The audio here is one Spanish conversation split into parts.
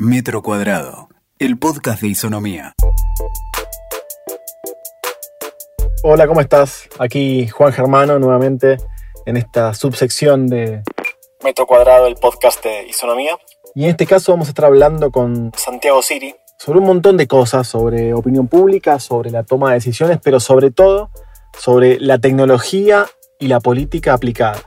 Metro Cuadrado, el podcast de Isonomía. Hola, ¿cómo estás? Aquí Juan Germano nuevamente en esta subsección de Metro Cuadrado, el podcast de Isonomía. Y en este caso vamos a estar hablando con Santiago Siri. sobre un montón de cosas, sobre opinión pública, sobre la toma de decisiones, pero sobre todo sobre la tecnología y la política aplicada.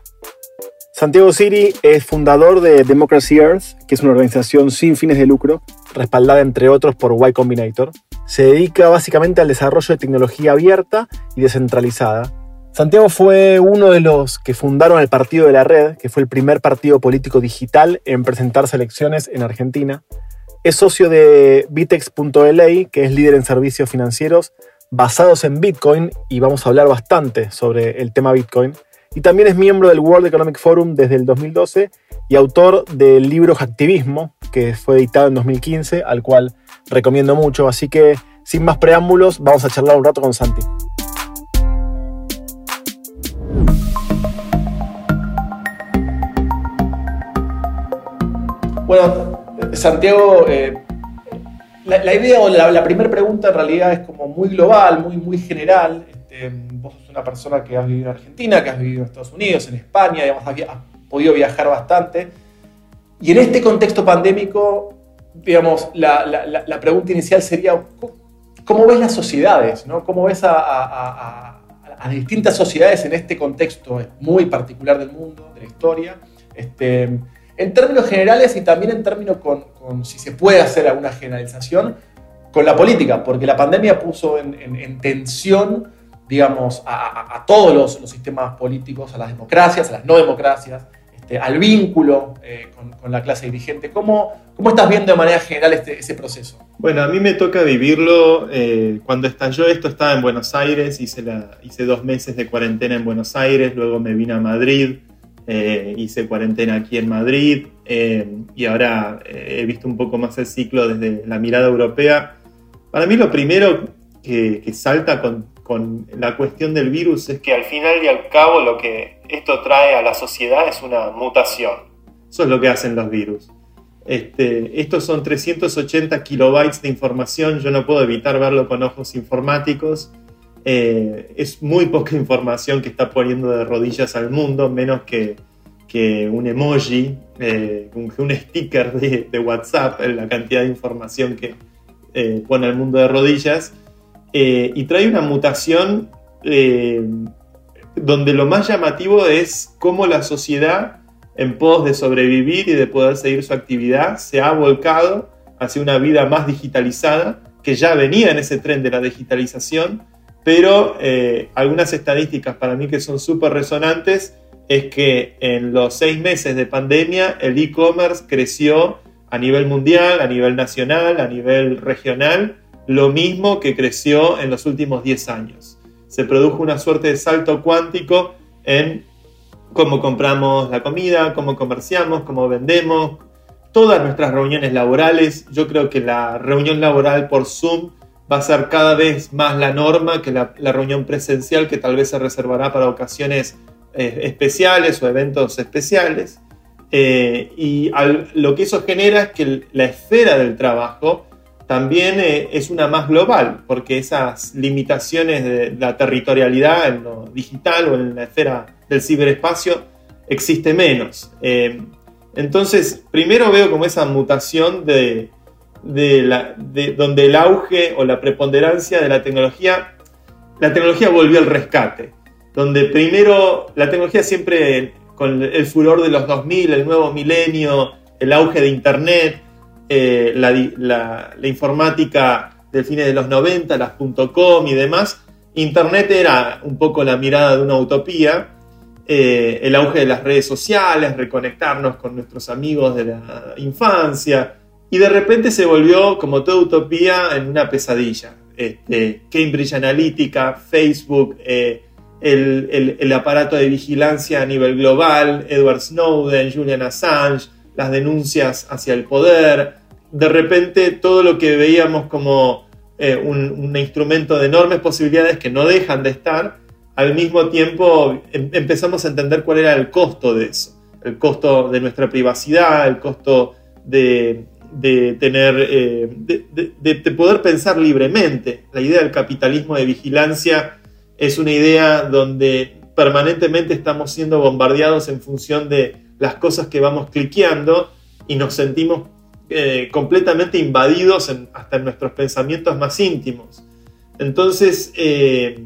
Santiago Siri es fundador de Democracy Earth, que es una organización sin fines de lucro, respaldada entre otros por Y Combinator. Se dedica básicamente al desarrollo de tecnología abierta y descentralizada. Santiago fue uno de los que fundaron el Partido de la Red, que fue el primer partido político digital en presentarse elecciones en Argentina. Es socio de Bitex.la, que es líder en servicios financieros basados en Bitcoin, y vamos a hablar bastante sobre el tema Bitcoin y también es miembro del World Economic Forum desde el 2012 y autor del libro Hacktivismo, que fue editado en 2015, al cual recomiendo mucho. Así que, sin más preámbulos, vamos a charlar un rato con Santi. Bueno, Santiago, eh, la, la idea o la, la primera pregunta en realidad es como muy global, muy, muy general. Este, vos sos una persona que has vivido en Argentina, que has vivido en Estados Unidos, en España, digamos, has, has podido viajar bastante. Y en este contexto pandémico, digamos, la, la, la pregunta inicial sería, ¿cómo ves las sociedades? ¿no? ¿Cómo ves a, a, a, a, distintas sociedades en este contexto muy particular del mundo, de la historia? Este, en términos generales y también en términos con, con, si se puede hacer alguna generalización, con la política, porque la pandemia puso en, en, en tensión, digamos, a, todos los, sistemas políticos, a las democracias, a las no democracias, este, al vínculo eh, con, la clase dirigente. ¿Cómo, ¿Cómo, estás viendo de manera general este, ese proceso? Bueno, a mí me toca vivirlo. Eh, cuando estalló esto estaba en Buenos Aires, hice, hice dos meses de cuarentena en Buenos Aires, luego me vine a Madrid eh, hice cuarentena aquí en Madrid eh, y ahora eh, he visto un poco más el ciclo desde la mirada europea. Para mí lo primero que, que salta con, con, la cuestión del virus es que al final y al cabo lo que esto trae a la sociedad es una mutación. Eso es lo que hacen los virus. Este, estos son 380 kilobytes de información, yo no puedo evitar verlo con ojos informáticos eh, es muy poca información que está poniendo de rodillas al mundo, menos que, un emoji, eh, un, un, sticker de, de, WhatsApp, la cantidad de información que eh, pone al mundo de rodillas. Eh, y trae una mutación eh, donde lo más llamativo es cómo la sociedad, en pos de sobrevivir y de poder seguir su actividad, se ha volcado hacia una vida más digitalizada, que ya venía en ese tren de la digitalización pero eh, algunas estadísticas para mí que son súper resonantes es que en los seis meses de pandemia el e-commerce creció a nivel mundial, a nivel nacional, a nivel regional, lo mismo que creció en los últimos 10 años. Se produjo una suerte de salto cuántico en cómo compramos la comida, cómo comerciamos, cómo vendemos, todas nuestras reuniones laborales. Yo creo que la reunión laboral por Zoom va a ser cada vez más la norma que la, reunión presencial que tal vez se reservará para ocasiones eh, especiales o eventos especiales. Eh, y lo que eso genera es que la esfera del trabajo también eh, es una más global, porque esas limitaciones de la territorialidad en lo digital o en la esfera del ciberespacio existe menos. Eh, entonces, primero veo como esa mutación de, de, donde el auge o la preponderancia de la tecnología, la tecnología volvió al rescate, donde primero la tecnología siempre con el furor de los 2000, el nuevo milenio, el auge de Internet, eh, la, la, la, informática del fines de los 90, las .com y demás, Internet era un poco la mirada de una utopía, eh, el auge de las redes sociales, reconectarnos con nuestros amigos de la infancia, y de repente se volvió, como toda utopía, en una pesadilla. Este, Cambridge Analytica, Facebook, eh, el, aparato de vigilancia a nivel global, Edward Snowden, Julian Assange, las denuncias hacia el poder. De repente todo lo que veíamos como eh, un, instrumento de enormes posibilidades que no dejan de estar, al mismo tiempo em empezamos a entender cuál era el costo de eso. El costo de nuestra privacidad, el costo de de tener, eh, de, poder pensar libremente. La idea del capitalismo de vigilancia es una idea donde permanentemente estamos siendo bombardeados en función de las cosas que vamos cliqueando y nos sentimos eh, completamente invadidos hasta en nuestros pensamientos más íntimos. Entonces, eh,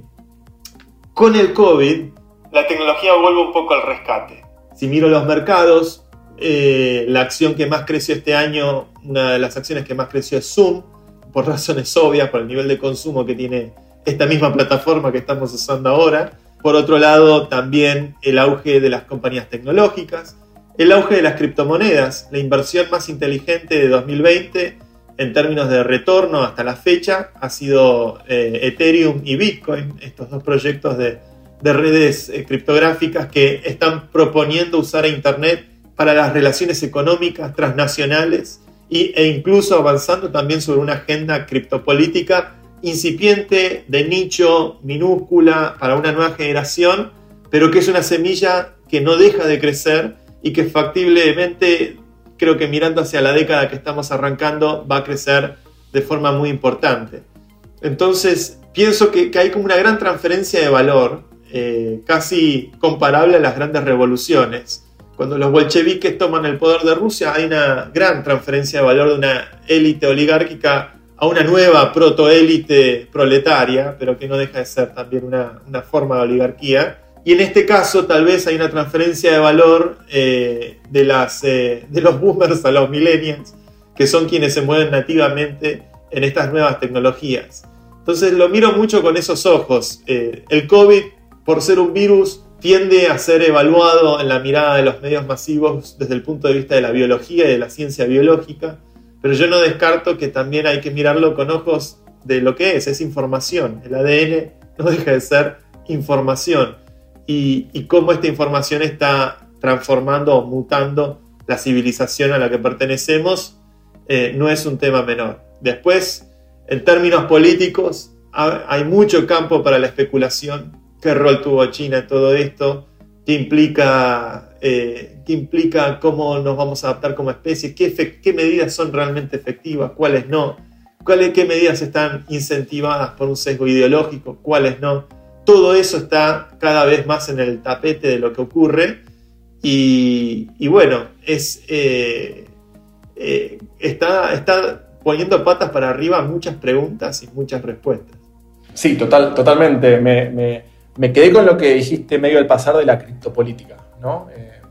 con el COVID, la tecnología vuelve un poco al rescate. Si miro los mercados, eh, la acción que más creció este año, una de las acciones que más creció es Zoom, por razones obvias, por el nivel de consumo que tiene esta misma plataforma que estamos usando ahora. Por otro lado, también el auge de las compañías tecnológicas, el auge de las criptomonedas, la inversión más inteligente de 2020 en términos de retorno hasta la fecha ha sido eh, Ethereum y Bitcoin, estos dos proyectos de, redes eh, criptográficas que están proponiendo usar a Internet para las relaciones económicas transnacionales y, e incluso avanzando también sobre una agenda criptopolítica incipiente, de nicho, minúscula, para una nueva generación, pero que es una semilla que no deja de crecer y que factiblemente, creo que mirando hacia la década que estamos arrancando, va a crecer de forma muy importante. Entonces, pienso que, hay como una gran transferencia de valor, eh, casi comparable a las grandes revoluciones. Cuando los bolcheviques toman el poder de Rusia, hay una gran transferencia de valor de una élite oligárquica a una nueva protoélite proletaria, pero que no deja de ser también una, una forma de oligarquía. Y en este caso tal vez hay una transferencia de valor eh, de, las, eh, de los boomers a los millennials, que son quienes se mueven nativamente en estas nuevas tecnologías. Entonces lo miro mucho con esos ojos. Eh, el COVID, por ser un virus, tiende a ser evaluado en la mirada de los medios masivos desde el punto de vista de la biología y de la ciencia biológica, pero yo no descarto que también hay que mirarlo con ojos de lo que es, es información. El ADN no deja de ser información y, cómo esta información está transformando o mutando la civilización a la que pertenecemos, eh, no es un tema menor. Después, en términos políticos, hay mucho campo para la especulación. ¿Qué rol tuvo China en todo esto? ¿Qué implica, eh, ¿qué implica cómo nos vamos a adaptar como especie? ¿Qué, qué medidas son realmente efectivas? ¿Cuáles no? ¿Cuáles, ¿Qué medidas están incentivadas por un sesgo ideológico? ¿Cuáles no? Todo eso está cada vez más en el tapete de lo que ocurre y, bueno, es, eh, eh, está, está poniendo patas para arriba muchas preguntas y muchas respuestas. Sí, total, totalmente. Me, quedé con lo que dijiste medio al pasar de la criptopolítica, ¿no? Eh,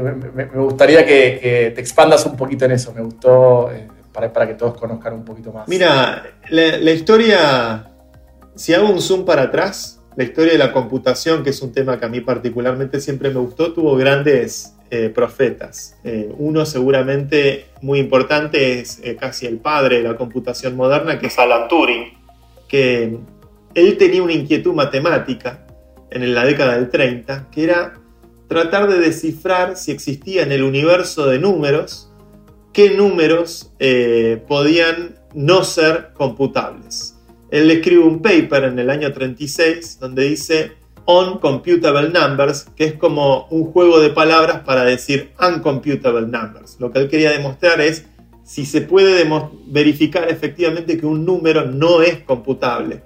me, gustaría que, te expandas un poquito en eso, me gustó para, para, que todos conozcan un poquito más. Mira, la, la historia, si hago un zoom para atrás, la historia de la computación, que es un tema que a mí particularmente siempre me gustó, tuvo grandes eh, profetas. Eh, uno seguramente muy importante es eh, casi el padre de la computación moderna, que es Alan Turing, que él tenía una inquietud matemática en la década del 30, que era tratar de descifrar si existía en el universo de números, qué números podían no ser computables. Él escribe un paper en el año 36 donde dice on computable numbers, que es como un juego de palabras para decir uncomputable numbers. Lo que él quería demostrar es si se puede verificar efectivamente que un número no es computable.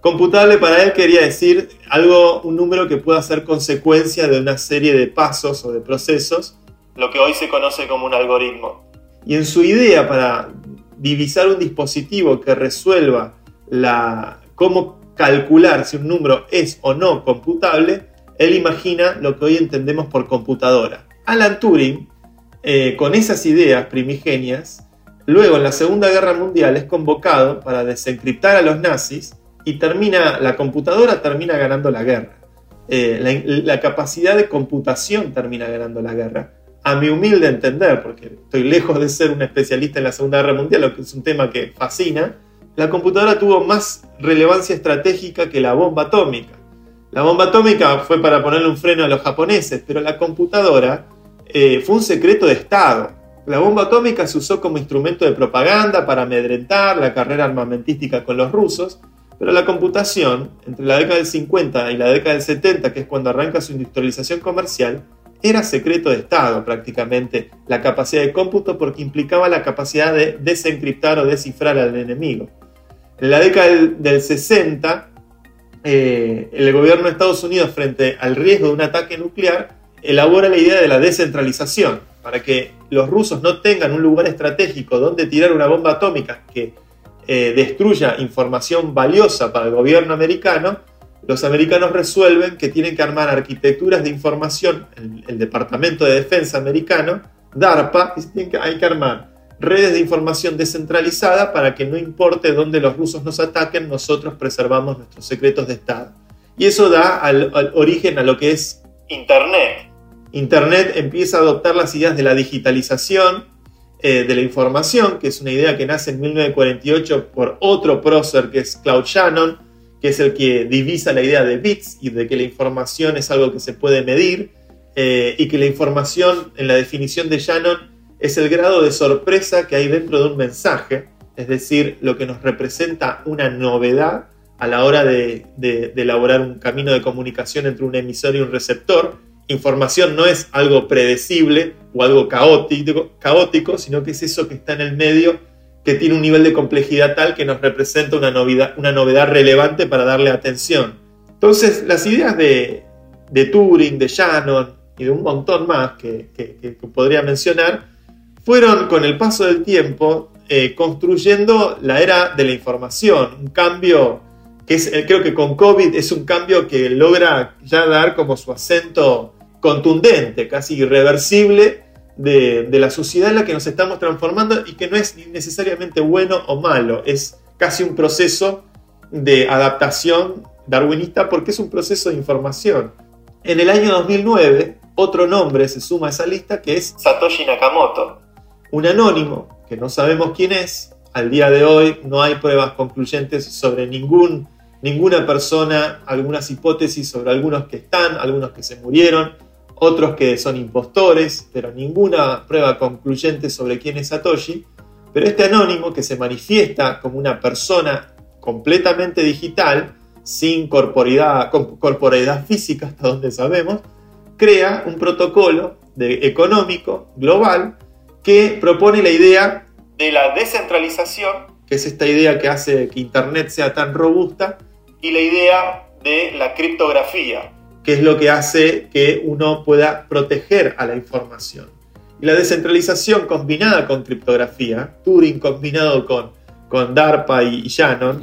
Computable para él quería decir algo, un número que pueda ser consecuencia de una serie de pasos o de procesos, lo que hoy se conoce como un algoritmo. Y en su idea para divisar un dispositivo que resuelva la, cómo calcular si un número es o no computable, él imagina lo que hoy entendemos por computadora. Alan Turing, eh, con esas ideas primigenias, luego en la Segunda Guerra Mundial es convocado para desencriptar a los nazis y termina, la computadora termina ganando la guerra. Eh, la, la, capacidad de computación termina ganando la guerra. A mi humilde entender, porque estoy lejos de ser un especialista en la Segunda Guerra Mundial, lo que es un tema que fascina, la computadora tuvo más relevancia estratégica que la bomba atómica. La bomba atómica fue para ponerle un freno a los japoneses, pero la computadora eh, fue un secreto de Estado. La bomba atómica se usó como instrumento de propaganda para amedrentar la carrera armamentística con los rusos, pero la computación, entre la década del 50 y la década del 70, que es cuando arranca su industrialización comercial, era secreto de Estado prácticamente la capacidad de cómputo porque implicaba la capacidad de desencriptar o descifrar al enemigo. En la década del, 60, eh, el gobierno de Estados Unidos frente al riesgo de un ataque nuclear elabora la idea de la descentralización para que los rusos no tengan un lugar estratégico donde tirar una bomba atómica que eh, destruya información valiosa para el gobierno americano, los americanos resuelven que tienen que armar arquitecturas de información, el, el Departamento de Defensa americano, DARPA, y que, hay que armar redes de información descentralizada para que no importe dónde los rusos nos ataquen, nosotros preservamos nuestros secretos de Estado. Y eso da al origen a lo que es Internet. Internet empieza a adoptar las ideas de la digitalización eh, de la información, que es una idea que nace en 1948 por otro prócer que es Claude Shannon, que es el que divisa la idea de bits y de que la información es algo que se puede medir eh, y que la información en la definición de Shannon es el grado de sorpresa que hay dentro de un mensaje, es decir, lo que nos representa una novedad a la hora de elaborar un camino de comunicación entre un emisor y un receptor información no es algo predecible o algo caótico, sino que es eso que está en el medio, que tiene un nivel de complejidad tal que nos representa una novedad relevante para darle atención. Entonces, las ideas de, Turing, de Shannon y de un montón más que, podría mencionar, fueron con el paso del tiempo eh, construyendo la era de la información, un cambio que es, eh, creo que con COVID es un cambio que logra ya dar como su acento contundente, casi irreversible de, la sociedad en la que nos estamos transformando y que no es necesariamente bueno o malo, es casi un proceso de adaptación darwinista porque es un proceso de información. En el año 2009, otro nombre se suma a esa lista que es Satoshi Nakamoto, un anónimo que no sabemos quién es. Al día de hoy no hay pruebas concluyentes sobre ningún, ninguna persona, algunas hipótesis sobre algunos que están, algunos que se murieron, otros que son impostores, pero ninguna prueba concluyente sobre quién es Satoshi. Pero este anónimo que se manifiesta como una persona completamente digital, sin corporidad, corporeidad física hasta donde sabemos, crea un protocolo de, económico global que propone la idea de la descentralización, que es esta idea que hace que Internet sea tan robusta, y la idea de la criptografía, que es lo que hace que uno pueda proteger a la información. Y la descentralización combinada con criptografía, Turing combinado con, con DARPA y, Shannon,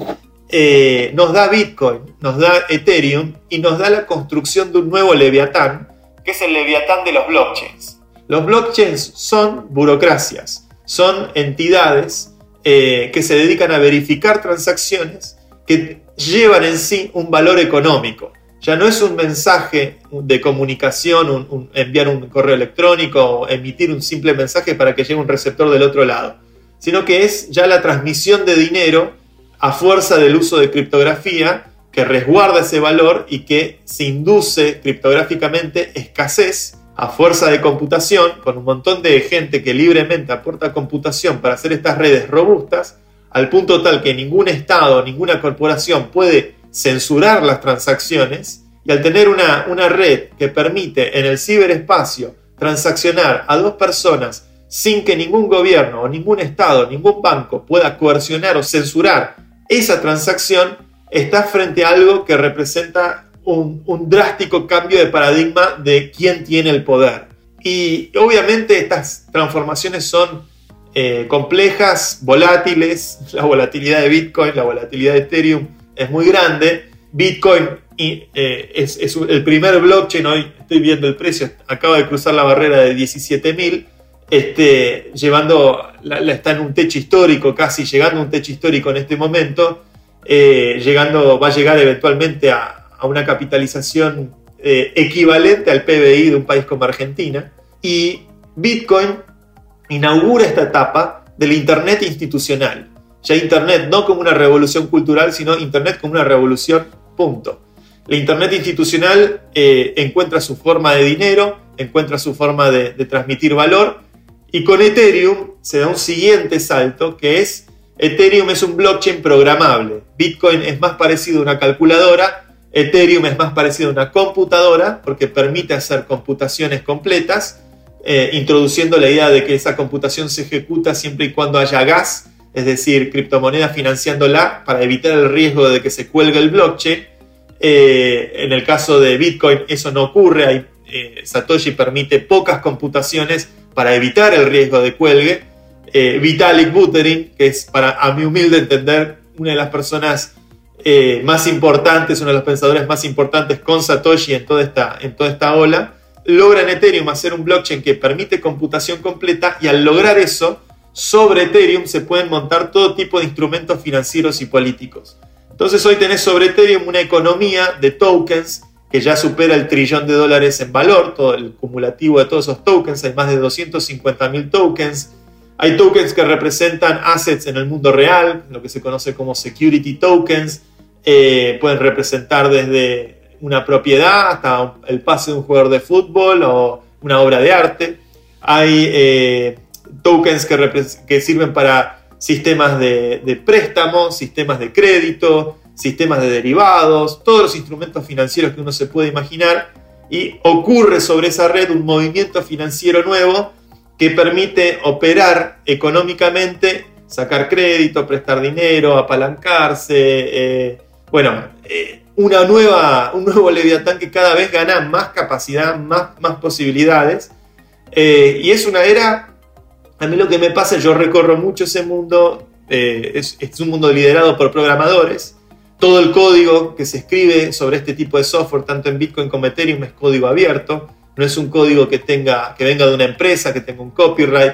eh, nos da Bitcoin, nos da Ethereum y nos da la construcción de un nuevo Leviatán, que es el Leviatán de los blockchains. Los blockchains son burocracias, son entidades eh, que se dedican a verificar transacciones que llevan en sí un valor económico. Ya no es un mensaje de comunicación, enviar un correo electrónico o emitir un simple mensaje para que llegue un receptor del otro lado, sino que es ya la transmisión de dinero a fuerza del uso de criptografía que resguarda ese valor y que se induce criptográficamente escasez a fuerza de computación, con un montón de gente que libremente aporta computación para hacer estas redes robustas, al punto tal que ningún Estado, ninguna corporación puede censurar las transacciones y al tener una, una red que permite en el ciberespacio transaccionar a dos personas sin que ningún gobierno o ningún estado, ningún banco pueda coercionar o censurar esa transacción, está frente a algo que representa un, drástico cambio de paradigma de quién tiene el poder. Y obviamente estas transformaciones son eh, complejas, volátiles, la volatilidad de Bitcoin, la volatilidad de Ethereum, es muy grande. Bitcoin eh, es, el primer blockchain, hoy estoy viendo el precio, acaba de cruzar la barrera de 17.000, este, llevando, está en un techo histórico, casi llegando a un techo histórico en este momento, eh, llegando, va a llegar eventualmente a, una capitalización eh, equivalente al PBI de un país como Argentina. Y Bitcoin inaugura esta etapa del Internet institucional ya Internet no como una revolución cultural, sino Internet como una revolución, punto. La Internet institucional eh, encuentra su forma de dinero, encuentra su forma de, transmitir valor, y con Ethereum se da un siguiente salto, que es Ethereum es un blockchain programable. Bitcoin es más parecido a una calculadora, Ethereum es más parecido a una computadora porque permite hacer computaciones completas, eh, introduciendo la idea de que esa computación se ejecuta siempre y cuando haya gas, es decir, criptomonedas financiándola para evitar el riesgo de que se cuelgue el blockchain. Eh, en el caso de Bitcoin eso no ocurre, eh, Satoshi permite pocas computaciones para evitar el riesgo de cuelgue. Vitalik Buterin, que es para a mi humilde entender una de las personas eh, más importantes, uno de los pensadores más importantes con Satoshi en toda, esta, en toda esta ola, logra en Ethereum hacer un blockchain que permite computación completa y al lograr eso, sobre Ethereum se pueden montar todo tipo de instrumentos financieros y políticos. Entonces hoy tenés sobre Ethereum una economía de tokens que ya supera el trillón de dólares en valor, todo el cumulativo de todos esos tokens, hay más de 250 mil tokens. Hay tokens que representan assets en el mundo real, lo que se conoce como security tokens, eh, pueden representar desde una propiedad hasta el pase de un jugador de fútbol o una obra de arte. Hay eh, tokens que, sirven para sistemas de, de préstamos, sistemas de crédito, sistemas de derivados, todos los instrumentos financieros que uno se puede imaginar. Y ocurre sobre esa red un movimiento financiero nuevo que permite operar económicamente, sacar crédito, prestar dinero, apalancarse, eh, bueno, eh, una nueva, un nuevo Leviatán que cada vez gana más capacidad, más, posibilidades. Eh, y es una era, a mí lo que me pasa, yo recorro mucho ese mundo, eh, es, es, un mundo liderado por programadores. Todo el código que se escribe sobre este tipo de software, tanto en Bitcoin como Ethereum, es código abierto. No es un código que, tenga, que venga de una empresa, que tenga un copyright.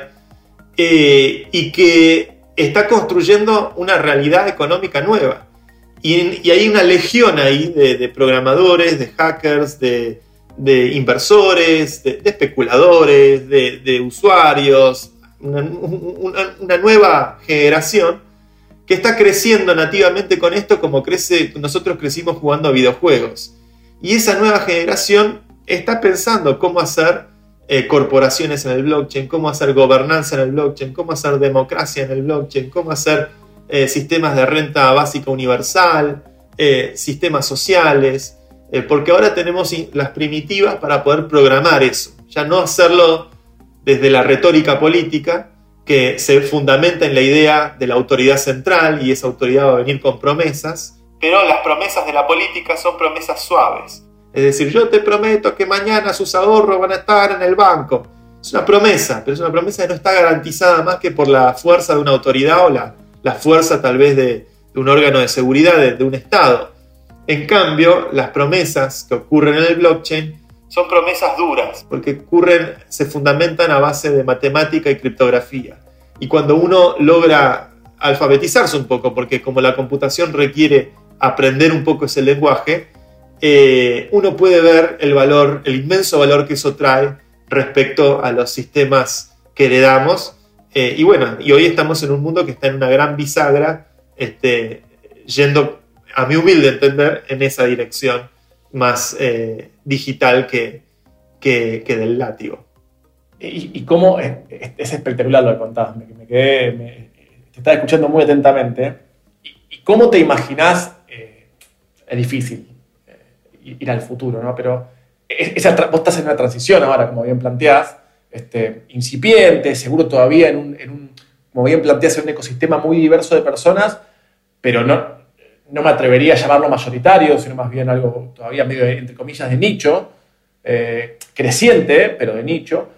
y que está construyendo una realidad económica nueva. Y, hay una legión ahí de, programadores, de hackers, de, inversores, de, especuladores, de, usuarios, una, nueva generación que está creciendo nativamente con esto como crece, nosotros crecimos jugando a videojuegos. Y esa nueva generación está pensando cómo hacer eh, corporaciones en el blockchain, cómo hacer gobernanza en el blockchain, cómo hacer democracia en el blockchain, cómo hacer eh, sistemas de renta básica universal, eh, sistemas sociales, eh, porque ahora tenemos las primitivas para poder programar eso, ya no hacerlo desde la retórica política, que se fundamenta en la idea de la autoridad central y esa autoridad va a venir con promesas, pero las promesas de la política son promesas suaves. Es decir, yo te prometo que mañana sus ahorros van a estar en el banco. Es una promesa, pero es una promesa que no está garantizada más que por la fuerza de una autoridad o la, la fuerza tal vez de, un órgano de seguridad de, un Estado. En cambio, las promesas que ocurren en el blockchain son promesas duras, porque ocurren, se fundamentan a base de matemática y criptografía. Y cuando uno logra alfabetizarse un poco, porque como la computación requiere aprender un poco ese lenguaje, eh, uno puede ver el valor, el inmenso valor que eso trae respecto a los sistemas que heredamos eh, y bueno, y hoy estamos en un mundo que está en una gran bisagra, este, yendo, a mi humilde entender, en esa dirección más eh, digital que, que, del látigo. Y, cómo es, espectacular lo que contás, me, quedé, te estaba escuchando muy atentamente. ¿Y, cómo te imaginás? Eh, es difícil ir al futuro, ¿no? Pero esa, vos estás en una transición ahora, como bien planteás, este, incipiente, seguro todavía en un, como bien planteas, en un ecosistema muy diverso de personas, pero no, no me atrevería a llamarlo mayoritario, sino más bien algo todavía medio, entre comillas, de nicho, eh, creciente, pero de nicho.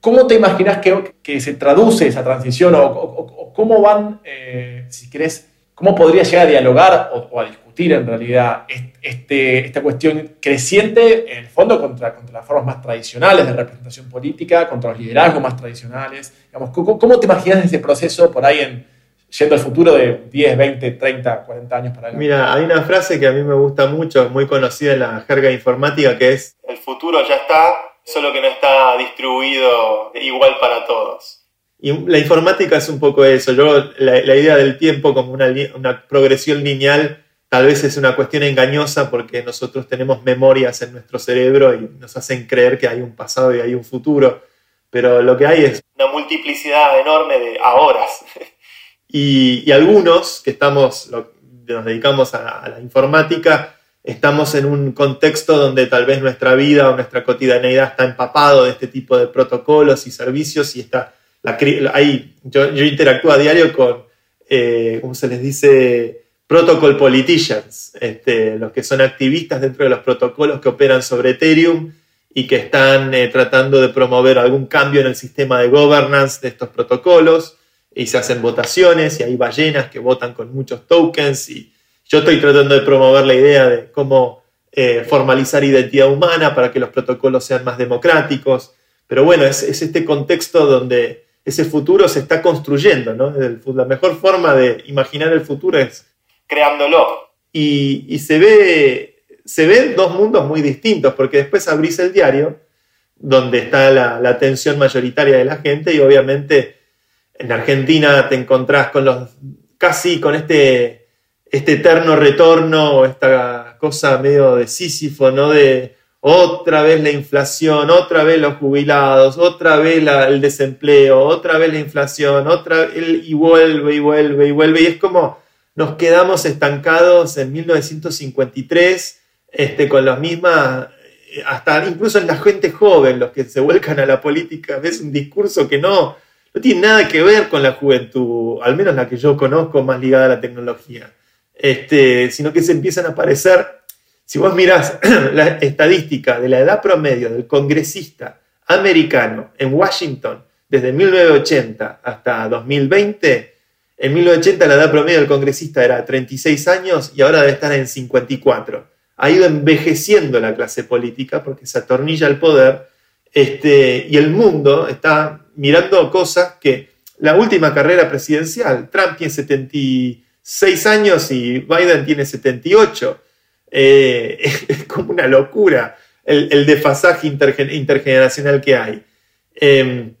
¿Cómo te imaginas que, que, se traduce esa transición o, cómo van, eh, si querés, cómo podría llegar a dialogar o, a discutir en realidad este, esta cuestión creciente, en el fondo, contra, contra las formas más tradicionales de representación política, contra los liderazgos más tradicionales. Digamos, ¿cómo, te imaginas ese proceso por ahí en, yendo al futuro de 10, 20, 30, 40 años para adelante? Mira, hay una frase que a mí me gusta mucho, muy conocida en la jerga informática, que es, el futuro ya está, solo que no está distribuido igual para todos. Y la informática es un poco eso. Yo, la, idea del tiempo como una, una, progresión lineal tal vez es una cuestión engañosa porque nosotros tenemos memorias en nuestro cerebro y nos hacen creer que hay un pasado y hay un futuro. Pero lo que hay es una multiplicidad enorme de ahoras. y, algunos que estamos, nos dedicamos a, la informática, estamos en un contexto donde tal vez nuestra vida o nuestra cotidianeidad está empapado de este tipo de protocolos y servicios y está ahí yo, yo interactúo a diario con, eh, ¿cómo se les dice? Protocol politicians, este, los que son activistas dentro de los protocolos que operan sobre Ethereum y que están eh, tratando de promover algún cambio en el sistema de governance de estos protocolos y se hacen votaciones y hay ballenas que votan con muchos tokens y yo estoy tratando de promover la idea de cómo eh, formalizar identidad humana para que los protocolos sean más democráticos. Pero bueno, es, este contexto donde ese futuro se está construyendo, ¿no? La mejor forma de imaginar el futuro es creándolo. Y, se, ve, se ven dos mundos muy distintos, porque después abrís el diario, donde está la, atención mayoritaria de la gente, y obviamente en Argentina te encontrás con los casi con este este eterno retorno esta cosa medio de Sísifo, ¿no? De otra vez la inflación, otra vez los jubilados, otra vez el desempleo, otra vez la inflación, otra y vuelve y vuelve y vuelve. Y es como nos quedamos estancados en 1953 este, con las mismas, hasta incluso en la gente joven, los que se vuelcan a la política, ves un discurso que no, no tiene nada que ver con la juventud, al menos la que yo conozco más ligada a la tecnología. Este, sino que se empiezan a aparecer, si vos mirás la estadística de la edad promedio del congresista americano en Washington desde 1980 hasta 2020, en 1980 la edad promedio del congresista era 36 años y ahora debe estar en 54. Ha ido envejeciendo la clase política porque se atornilla el poder este, y el mundo está mirando cosas que la última carrera presidencial, Trump tiene 70 seis años y Biden tiene 78. Eh, es como una locura el, desfasaje intergeneracional que hay. Em,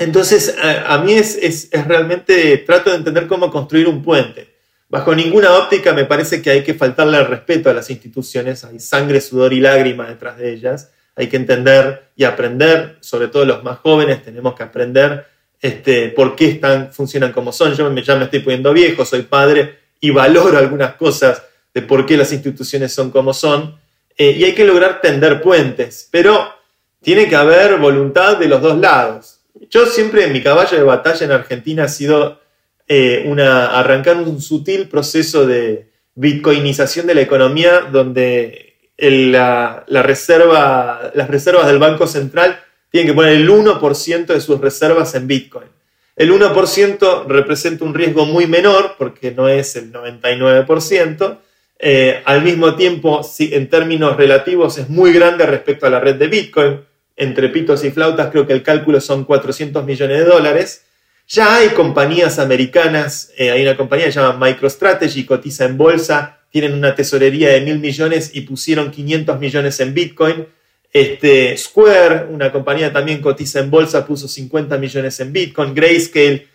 entonces, a, mí es, realmente, trato de entender cómo construir un puente. Bajo ninguna óptica me parece que hay que faltarle el respeto a las instituciones, hay sangre, sudor y lágrimas detrás de ellas, hay que entender y aprender, sobre todo los más jóvenes tenemos que aprender este, por qué están, funcionan como son. Yo ya me estoy poniendo viejo, soy padre y valoro algunas cosas de por qué las instituciones son como son. Eh, y hay que lograr tender puentes, pero tiene que haber voluntad de los dos lados. Yo siempre, mi caballo de batalla en Argentina ha sido eh, una, arrancar un sutil proceso de bitcoinización de la economía donde la, reserva, las reservas del Banco Central tienen que poner el 1% de sus reservas en Bitcoin. El 1% representa un riesgo muy menor porque no es el 99%. Eh, al mismo tiempo, en términos relativos, es muy grande respecto a la red de Bitcoin. Entre pitos y flautas creo que el cálculo son 400 millones de dólares. Ya hay compañías americanas, eh, hay una compañía que se llama MicroStrategy, cotiza en bolsa, tienen una tesorería de mil millones y pusieron 500 millones en Bitcoin este, Square, una compañía también cotiza en bolsa, puso 50 millones en Bitcoin. Grayscale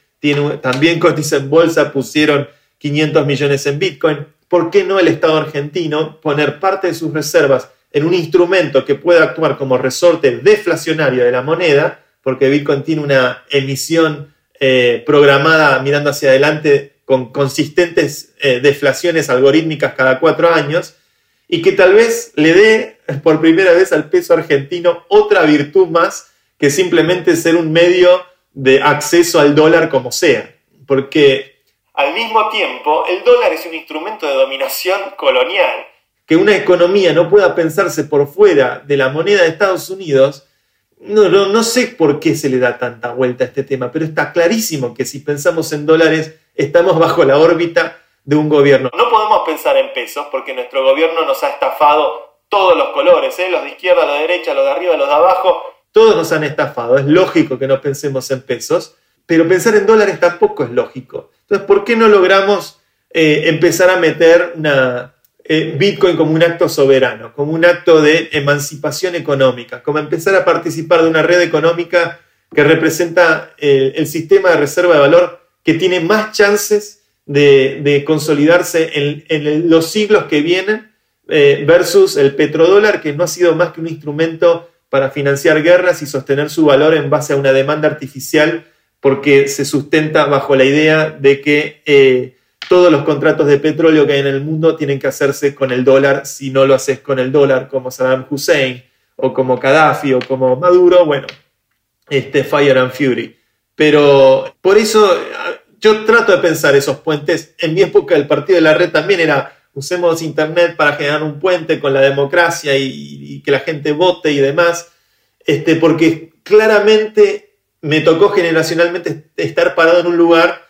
también cotiza en bolsa, pusieron 500 millones en Bitcoin. ¿Por qué no el Estado argentino poner parte de sus reservas en un instrumento que pueda actuar como resorte deflacionario de la moneda? Porque Bitcoin tiene una emisión eh, programada mirando hacia adelante con consistentes eh, deflaciones algorítmicas cada cuatro años y que tal vez le dé por primera vez al peso argentino otra virtud más que simplemente ser un medio de acceso al dólar como sea. Porque al mismo tiempo el dólar es un instrumento de dominación colonial. Que una economía no pueda pensarse por fuera de la moneda de Estados Unidos, no, no, no sé por qué se le da tanta vuelta a este tema, pero está clarísimo que si pensamos en dólares estamos bajo la órbita de un gobierno. No podemos pensar en pesos porque nuestro gobierno nos ha estafado todos los colores, ¿eh? los de izquierda, los de derecha, los de arriba, los de abajo, todos nos han estafado. Es lógico que no pensemos en pesos, pero pensar en dólares tampoco es lógico. Entonces, ¿por qué no logramos eh, empezar a meter una, eh, Bitcoin como un acto soberano, como un acto de emancipación económica, como empezar a participar de una red económica que representa el sistema de reserva de valor que tiene más chances de, consolidarse en, los siglos que vienen eh, versus el petrodólar, que no ha sido más que un instrumento para financiar guerras y sostener su valor en base a una demanda artificial porque se sustenta bajo la idea de que eh, todos los contratos de petróleo que hay en el mundo tienen que hacerse con el dólar. Si no lo haces con el dólar, como Saddam Hussein, o como Gaddafi, o como Maduro, bueno, este Fire and Fury. Pero por eso yo trato de pensar esos puentes. En mi época el partido de la red también era usemos Internet para generar un puente con la democracia y, que la gente vote y demás, este, porque claramente me tocó generacionalmente estar parado en un lugar.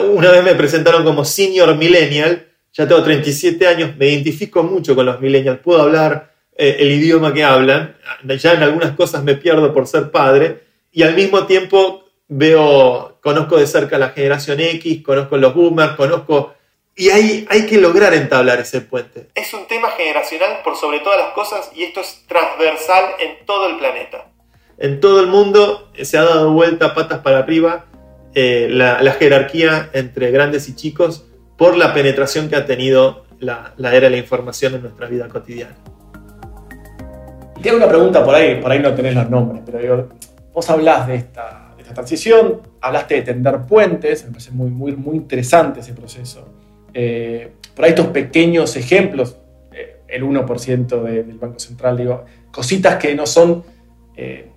Una vez me presentaron como senior millennial, ya tengo 37 años, me identifico mucho con los millennials, puedo hablar eh, el idioma que hablan, ya en algunas cosas me pierdo por ser padre, y al mismo tiempo veo, conozco de cerca la generación X, conozco los boomers, conozco y hay, hay que lograr entablar ese puente. Es un tema generacional por sobre todas las cosas y esto es transversal en todo el planeta. En todo el mundo se ha dado vuelta patas para arriba eh, la, jerarquía entre grandes y chicos por la penetración que ha tenido la, era de la información en nuestra vida cotidiana. Tengo una pregunta por ahí, por ahí no tenés los nombres, pero vos hablás de esta, de transición, hablaste de tender puentes, me parece muy, muy, muy interesante ese proceso. Eh, por ahí estos pequeños ejemplos, eh, el 1% del Banco Central, digo, cositas que no son eh,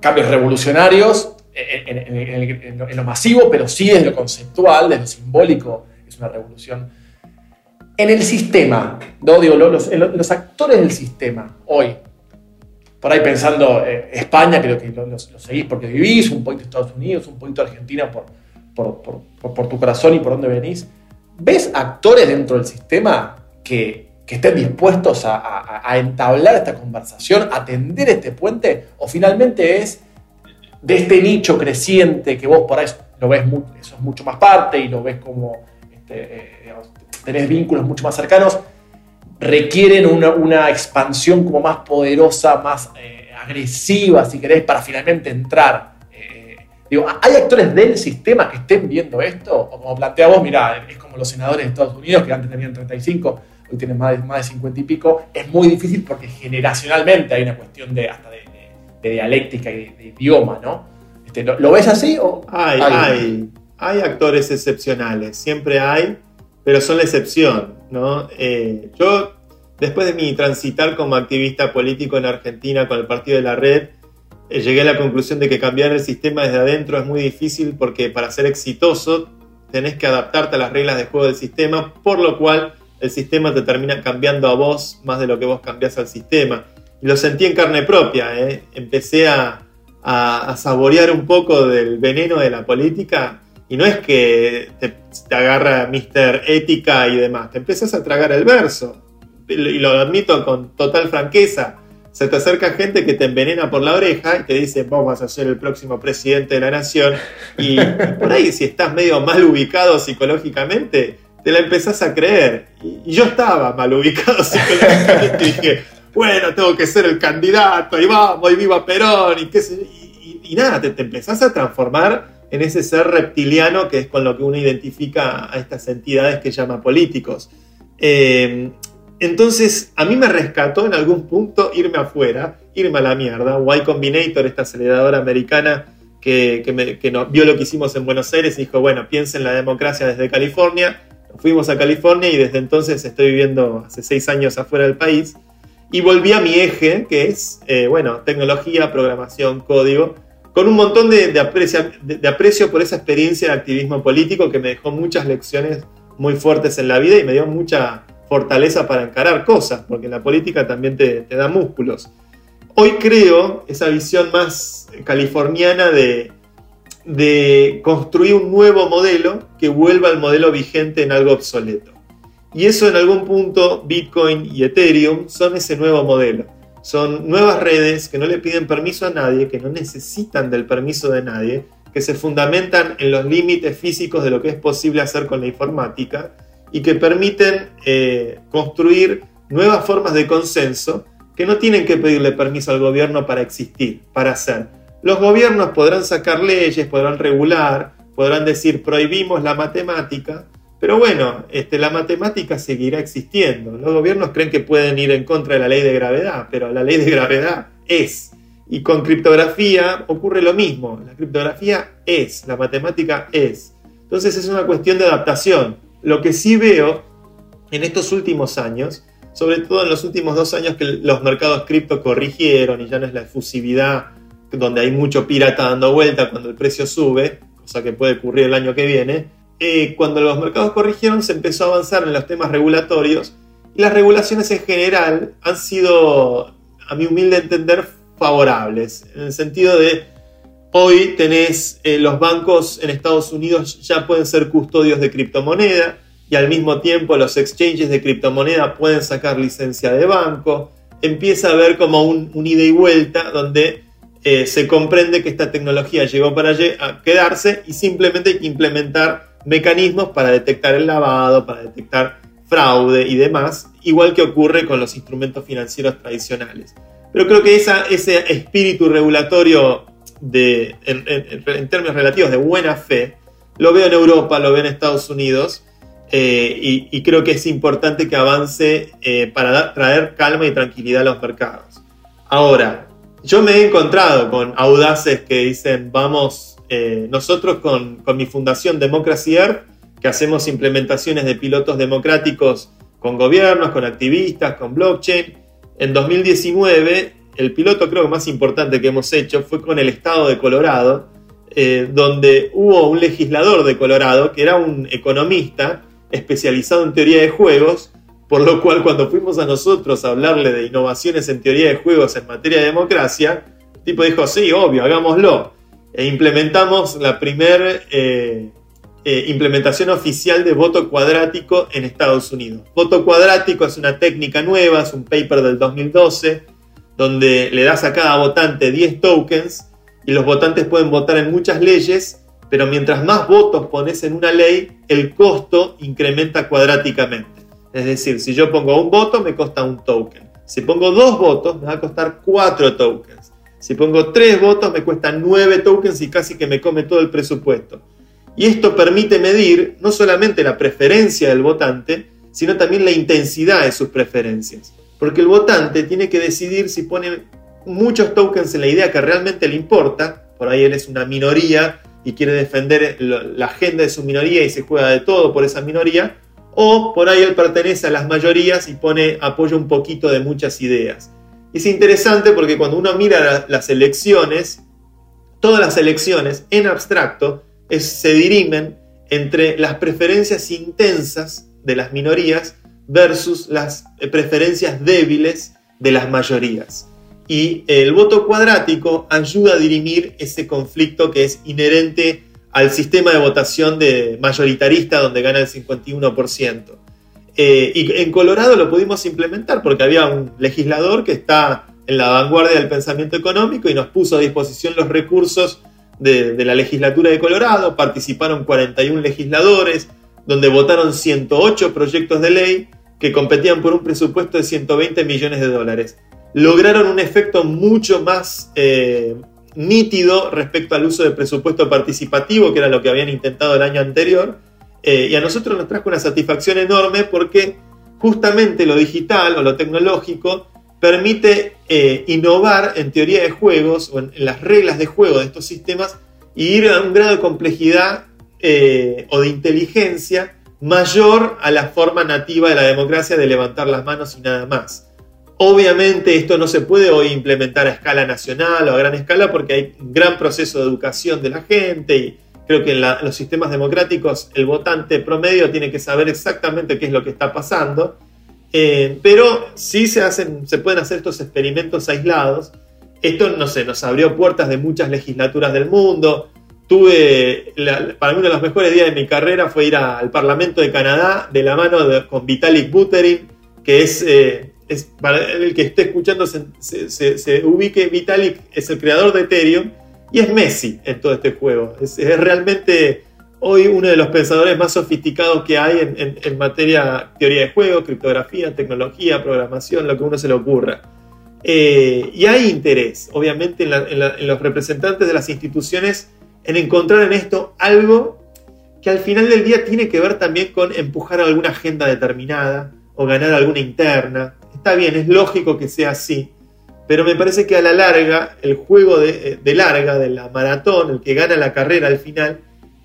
cambios revolucionarios en, lo, masivo, pero sí desde lo conceptual, desde lo simbólico, es una revolución. En el sistema, ¿no? digo, los, los actores del sistema hoy, por ahí pensando España, creo que lo, seguís porque vivís, un poquito Estados Unidos, un poquito Argentina por, por, por, tu corazón y por dónde venís. ¿Ves actores dentro del sistema que, estén dispuestos a, entablar esta conversación, a atender este puente? ¿O finalmente es de este nicho creciente que vos por ahí lo ves, eso es mucho más parte y lo ves como este, eh, tenés vínculos mucho más cercanos, requieren una, expansión como más poderosa, más eh, agresiva, si querés, para finalmente entrar ¿hay actores del sistema que estén viendo esto? O como plantea vos, mira, es como los senadores de Estados Unidos que antes tenían 35, hoy tienen más de, más de 50 y pico. Es muy difícil porque generacionalmente hay una cuestión de, hasta de, dialéctica y de, idioma, ¿no? Este, ¿lo, ves así? O hay, hay, hay, actores excepcionales, siempre hay, pero son la excepción, ¿no? Eh, yo, después de mi transitar como activista político en Argentina con el Partido de la Red, eh, llegué a la conclusión de que cambiar el sistema desde adentro es muy difícil porque para ser exitoso tenés que adaptarte a las reglas de juego del sistema, por lo cual el sistema te termina cambiando a vos más de lo que vos cambiás al sistema. Y lo sentí en carne propia, ¿eh? empecé a, saborear un poco del veneno de la política y no es que te, te agarra Mister Ética y demás, te empezás a tragar el verso. Y lo admito con total franqueza se te acerca gente que te envenena por la oreja y te dice, vos vas a ser el próximo presidente de la nación. Y, por ahí, si estás medio mal ubicado psicológicamente, te la empezás a creer. Y, yo estaba mal ubicado psicológicamente y dije, bueno, tengo que ser el candidato, y vamos, y viva Perón, y qué y, nada, te, te, empezás a transformar en ese ser reptiliano que es con lo que uno identifica a estas entidades que llama políticos. Eh, entonces, a mí me rescató en algún punto irme afuera, irme a la mierda. Y Combinator, esta aceleradora americana que, vio lo que hicimos en Buenos Aires y dijo, bueno, piensa en la democracia desde California. Fuimos a California y desde entonces estoy viviendo hace seis años afuera del país. Y volví a mi eje, que es, eh, bueno, tecnología, programación, código, con un montón de, aprecio, de aprecio por esa experiencia de activismo político que me dejó muchas lecciones muy fuertes en la vida y me dio mucha fortaleza para encarar cosas, porque la política también te, da músculos. Hoy creo esa visión más californiana de, de construir un nuevo modelo que vuelva al modelo vigente en algo obsoleto. Y eso en algún punto Bitcoin y Ethereum son ese nuevo modelo. Son nuevas redes que no le piden permiso a nadie, que no necesitan del permiso de nadie, que se fundamentan en los límites físicos de lo que es posible hacer con la informática y que permiten eh, construir nuevas formas de consenso que no tienen que pedirle permiso al gobierno para existir, para hacer. Los gobiernos podrán sacar leyes, podrán regular, podrán decir prohibimos la matemática, pero bueno, este, la matemática seguirá existiendo. Los gobiernos creen que pueden ir en contra de la ley de gravedad, pero la ley de gravedad es. Y con criptografía ocurre lo mismo. La criptografía es, la matemática es. Entonces es una cuestión de adaptación Lo que sí veo en estos últimos años, sobre todo en los últimos dos años que los mercados cripto corrigieron y ya no es la efusividad donde hay mucho pirata dando vuelta cuando el precio sube, cosa que puede ocurrir el año que viene, eh, cuando los mercados corrigieron se empezó a avanzar en los temas regulatorios y las regulaciones en general han sido, a mi humilde entender, favorables, en el sentido de hoy tenés eh, los bancos en Estados Unidos ya pueden ser custodios de criptomoneda y al mismo tiempo los exchanges de criptomoneda pueden sacar licencia de banco. Empieza a haber como un, ida y vuelta donde eh, se comprende que esta tecnología llegó para quedarse y simplemente implementar mecanismos para detectar el lavado, para detectar fraude y demás, igual que ocurre con los instrumentos financieros tradicionales. Pero creo que ese espíritu regulatorio de, en, términos relativos de buena fe, lo veo en Europa, lo veo en Estados Unidos, eh, y, creo que es importante que avance eh, para traer calma y tranquilidad a los mercados. Ahora, yo me he encontrado con audaces que dicen, vamos, eh, nosotros con, mi fundación Democracy Earth, que hacemos implementaciones de pilotos democráticos con gobiernos, con activistas, con blockchain, en 2019, el piloto creo que más importante que hemos hecho fue con el estado de Colorado, eh, donde hubo un legislador de Colorado que era un economista especializado en teoría de juegos, por lo cual cuando fuimos a nosotros a hablarle de innovaciones en teoría de juegos en materia de democracia, el tipo dijo, sí, obvio, hagámoslo. E implementamos la primera eh, eh, implementación oficial de voto cuadrático en Estados Unidos. Voto cuadrático es una técnica nueva, es un paper del 2012, donde le das a cada votante 10 tokens y los votantes pueden votar en muchas leyes, pero mientras más votos pones en una ley, el costo incrementa cuadráticamente. Es decir, si yo pongo un voto, me cuesta un token. Si pongo dos votos, me va a costar cuatro tokens. Si pongo tres votos, me cuesta nueve tokens y casi que me come todo el presupuesto. Y esto permite medir no solamente la preferencia del votante, sino también la intensidad de sus preferencias. Porque el votante tiene que decidir si pone muchos tokens en la idea que realmente le importa, por ahí él es una minoría y quiere defender la agenda de su minoría y se juega de todo por esa minoría, o por ahí él pertenece a las mayorías y pone apoyo un poquito de muchas ideas. Es interesante porque cuando uno mira las elecciones, todas las elecciones en abstracto se dirimen entre las preferencias intensas de las minorías versus las preferencias débiles de las mayorías. Y el voto cuadrático ayuda a dirimir ese conflicto que es inherente al sistema de votación de mayoritarista donde gana el 51%. Eh, y en Colorado lo pudimos implementar porque había un legislador que está en la vanguardia del pensamiento económico y nos puso a disposición los recursos de, la legislatura de Colorado, participaron 41 legisladores, donde votaron 108 proyectos de ley que competían por un presupuesto de 120 millones de dólares. Lograron un efecto mucho más eh, nítido respecto al uso del presupuesto participativo, que era lo que habían intentado el año anterior, eh, y a nosotros nos trajo una satisfacción enorme porque justamente lo digital o lo tecnológico permite eh, innovar en teoría de juegos o en, las reglas de juego de estos sistemas y ir a un grado de complejidad eh, o de inteligencia mayor a la forma nativa de la democracia de levantar las manos y nada más. Obviamente esto no se puede hoy implementar a escala nacional o a gran escala porque hay un gran proceso de educación de la gente creo que en los sistemas democráticos el votante promedio tiene que saber exactamente qué es lo que está pasando eh, pero sí se, pueden hacer estos experimentos aislados. Esto, no sé, nos abrió puertas de muchas legislaturas del mundo. Tuve, para mí uno de los mejores días de mi carrera fue ir al Parlamento de Canadá de la mano con Vitalik Buterin, que es, eh, el que esté escuchando se, se, ubique, Vitalik es el creador de Ethereum y es Messi en todo este juego. Es, realmente hoy uno de los pensadores más sofisticados que hay en, materia teoría de juego, criptografía, tecnología, programación, lo que uno se le ocurra. Eh, y hay interés, obviamente, en, los representantes de las instituciones en encontrar en esto algo que al final del día tiene que ver también con empujar alguna agenda determinada o ganar alguna interna. Está bien, es lógico que sea así, pero me parece que a la larga, el juego de, de larga, de la maratón, el que gana la carrera al final,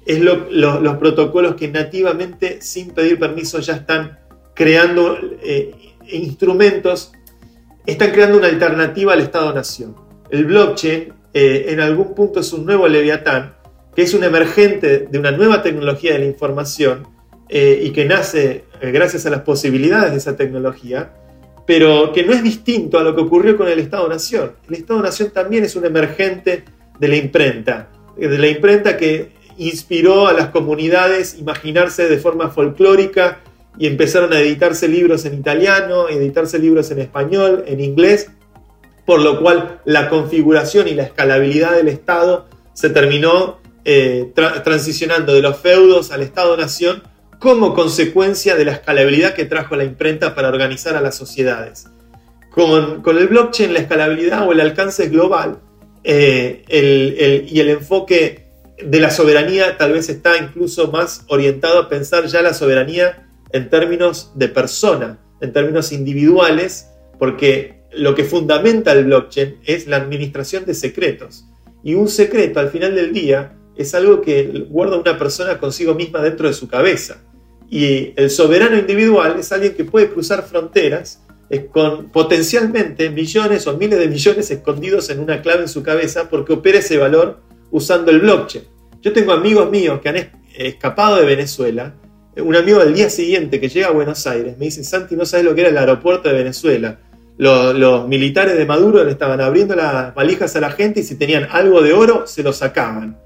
es los protocolos que nativamente, sin pedir permiso, ya están creando eh, instrumentos, están creando una alternativa al Estado-Nación. El blockchain eh, en algún punto es un nuevo leviatán, que es un emergente de una nueva tecnología de la información eh, y que nace gracias a las posibilidades de esa tecnología, pero que no es distinto a lo que ocurrió con el Estado-Nación. El Estado-Nación también es un emergente de la imprenta, de la imprenta que inspiró a las comunidades imaginarse de forma folclórica y empezaron a editarse libros en italiano, editarse libros en español, en inglés, por lo cual la configuración y la escalabilidad del Estado se terminó eh, transicionando de los feudos al Estado-Nación como consecuencia de la escalabilidad que trajo la imprenta para organizar a las sociedades. Con, el blockchain la escalabilidad o el alcance global eh, y el enfoque de la soberanía tal vez está incluso más orientado a pensar ya la soberanía en términos de persona, en términos individuales, porque lo que fundamenta el blockchain es la administración de secretos. Y un secreto al final del día es algo que guarda una persona consigo misma dentro de su cabeza. Y el soberano individual es alguien que puede cruzar fronteras con potencialmente millones o miles de millones escondidos en una clave en su cabeza porque opera ese valor usando el blockchain. Yo tengo amigos míos que han escapado de Venezuela. Un amigo al día siguiente que llega a Buenos Aires me dice, Santi, no sabes lo que era el aeropuerto de Venezuela. Los, militares de Maduro le estaban abriendo las valijas a la gente y si tenían algo de oro, se lo sacaban.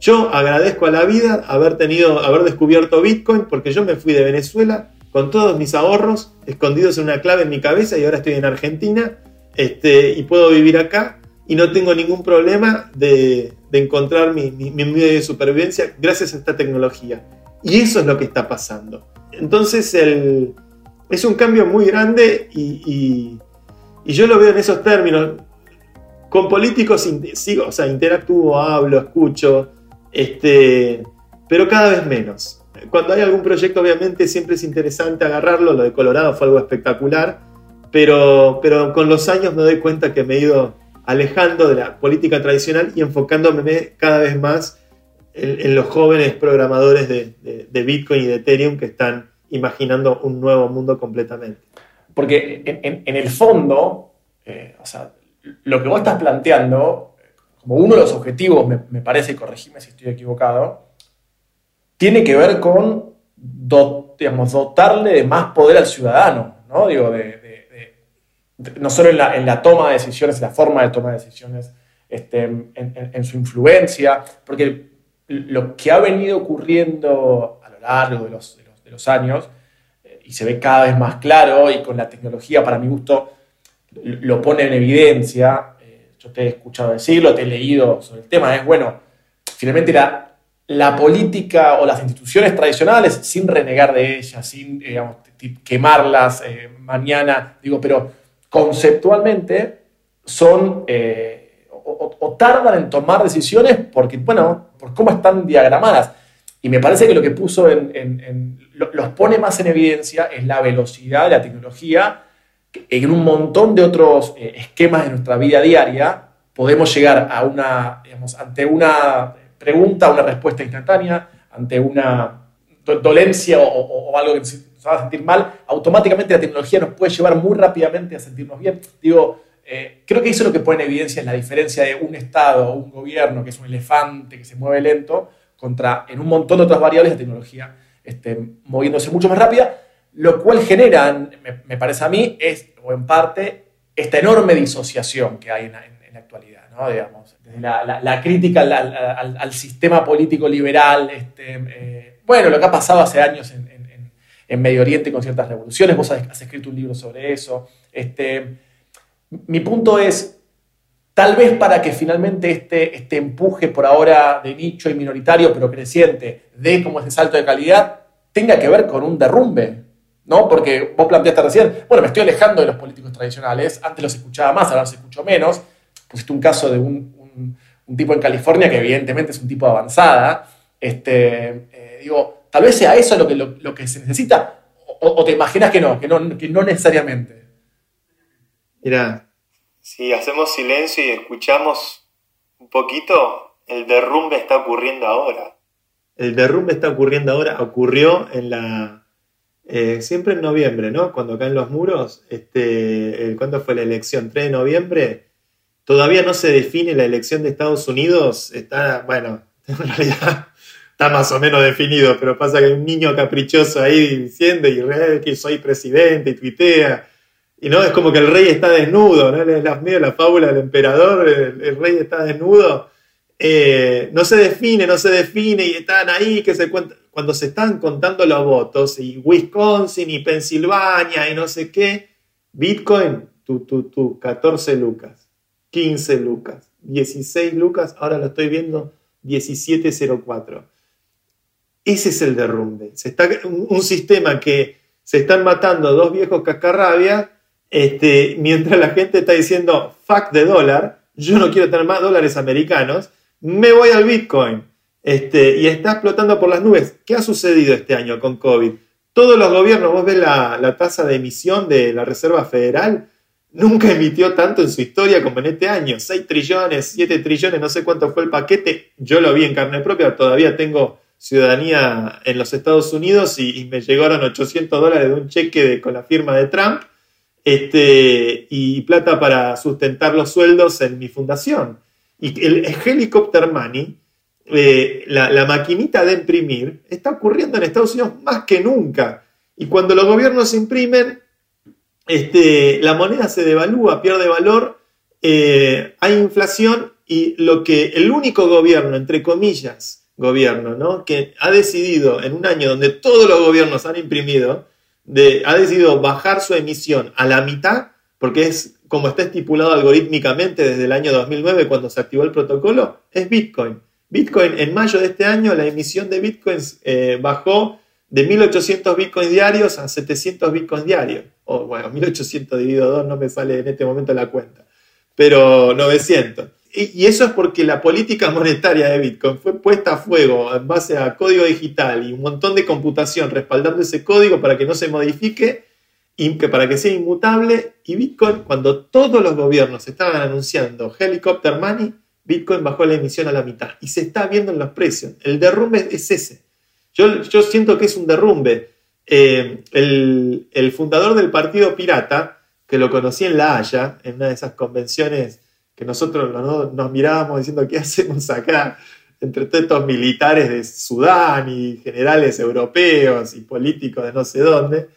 Yo agradezco a la vida haber tenido, haber descubierto Bitcoin porque yo me fui de Venezuela con todos mis ahorros escondidos en una clave en mi cabeza y ahora estoy en Argentina este, y puedo vivir acá y no tengo ningún problema de, encontrar mi, medio de supervivencia gracias a esta tecnología. Y eso es lo que está pasando. Entonces es un cambio muy grande y, yo lo veo en esos términos. Con políticos sigo, o sea, interactúo, hablo, escucho, este, pero cada vez menos. Cuando hay algún proyecto, obviamente, siempre es interesante agarrarlo. Lo de Colorado fue algo espectacular, pero, pero con los años me doy cuenta que me he ido alejando de la política tradicional y enfocándome cada vez más en, los jóvenes programadores de, Bitcoin y de Ethereum que están imaginando un nuevo mundo completamente. Porque en, el fondo, eh, o sea, lo que vos estás planteando, como uno de los objetivos, me, parece, corregime si estoy equivocado, tiene que ver con dotarle de más poder al ciudadano, ¿no? Digo, no solo en la, toma de decisiones, en la forma de toma de decisiones, este, en, su influencia, porque lo que ha venido ocurriendo a lo largo de los, años, eh, y se ve cada vez más claro, y con la tecnología, para mi gusto, lo pone en evidencia, yo te he escuchado decirlo, te he leído sobre el tema, es bueno, finalmente la, la política o las instituciones tradicionales, sin renegar de ellas, sin digamos, quemarlas eh, mañana, digo, pero conceptualmente son eh, o, tardan en tomar decisiones porque, bueno, por cómo están diagramadas. Y me parece que lo que puso en, los pone más en evidencia es la velocidad de la tecnología. En un montón de otros eh, esquemas de nuestra vida diaria podemos llegar a una, ante una pregunta, una respuesta instantánea, ante una dolencia o algo que a sentir mal, automáticamente la tecnología nos puede llevar muy rápidamente a sentirnos bien. Digo, eh, creo que eso es lo que pone en evidencia la diferencia de un Estado o un gobierno que es un elefante que se mueve lento contra en un montón de otras variables de tecnología este, moviéndose mucho más rápida, lo cual genera, me, parece a mí, es, o en parte, esta enorme disociación que hay en, la actualidad, ¿no? Digamos, la, crítica al, sistema político liberal, este, eh, bueno, lo que ha pasado hace años en, en Medio Oriente con ciertas revoluciones, vos has, escrito un libro sobre eso. Este, mi punto es, tal vez para que finalmente este, este empuje por ahora de nicho y minoritario, pero creciente, de como ese salto de calidad, tenga que ver con un derrumbe, ¿no? Porque vos planteaste recién, bueno, me estoy alejando de los políticos tradicionales, antes los escuchaba más, ahora los escucho menos. Pusiste un caso de un, tipo en California que evidentemente es un tipo de avanzada. Este, eh, digo, Tal vez sea eso lo que, lo, que se necesita, o, te imaginas que no, que no, que no necesariamente. Mira, si hacemos silencio y escuchamos un poquito, el derrumbe está ocurriendo ahora. El derrumbe está ocurriendo ahora, ocurrió en la... eh, siempre en noviembre, ¿no? Cuando caen los muros, este, eh, ¿cuándo fue la elección? 3 de noviembre. Todavía no se define la elección de Estados Unidos. Está, bueno, en realidad está más o menos definido, pero pasa que hay un niño caprichoso ahí diciendo y real que soy presidente y tuitea. Y no, es como que el rey está desnudo, ¿no? Es la, la fábula del emperador, el, el rey está desnudo. Eh, no se define, no se define, y están ahí que se cuentan. Cuando se están contando los votos, y Wisconsin y Pensilvania y no sé qué, Bitcoin, tú, tú, tú, 14 lucas, 15 lucas, 16 lucas, ahora lo estoy viendo, 1704. Ese es el derrumbe. Se está, un, sistema que se están matando dos viejos cascarrabias este, mientras la gente está diciendo fuck the dólar, yo no quiero tener más dólares americanos, me voy al Bitcoin. Este, y está explotando por las nubes. ¿Qué ha sucedido este año con COVID? Todos los gobiernos, vos ves la, tasa de emisión de la Reserva Federal, nunca emitió tanto en su historia como en este año. 6 trillones, 7 trillones, no sé cuánto fue el paquete. Yo lo vi en carne propia, todavía tengo ciudadanía en los Estados Unidos y, y me llegaron 800 dólares de un cheque con la firma de Trump este, y plata para sustentar los sueldos en mi fundación. Y el Helicopter Money, eh, la, maquinita de imprimir, está ocurriendo en Estados Unidos más que nunca. Y cuando los gobiernos imprimen, este, la moneda se devalúa, pierde valor, eh, hay inflación y lo que el único gobierno, entre comillas, gobierno, ¿no? que ha decidido en un año donde todos los gobiernos han imprimido, ha decidido bajar su emisión a la mitad, porque es como está estipulado algorítmicamente desde el año 2009 cuando se activó el protocolo, es Bitcoin. Bitcoin en mayo de este año la emisión de Bitcoins eh, bajó de 1800 Bitcoins diarios a 700 Bitcoins diarios. O bueno, 1800 dividido 2 no me sale en este momento la cuenta, pero 900. Y, eso es porque la política monetaria de Bitcoin fue puesta a fuego en base a código digital y un montón de computación respaldando ese código para que no se modifique y para que sea inmutable. Y Bitcoin, cuando todos los gobiernos estaban anunciando helicopter money, Bitcoin bajó la emisión a la mitad. Y se está viendo en los precios. El derrumbe es ese. Yo, yo siento que es un derrumbe. Eh, el, fundador del Partido Pirata, que lo conocí en La Haya, en una de esas convenciones que nosotros ¿no? nos mirábamos diciendo, ¿qué hacemos acá? Entre todos estos militares de Sudán y generales europeos y políticos de no sé dónde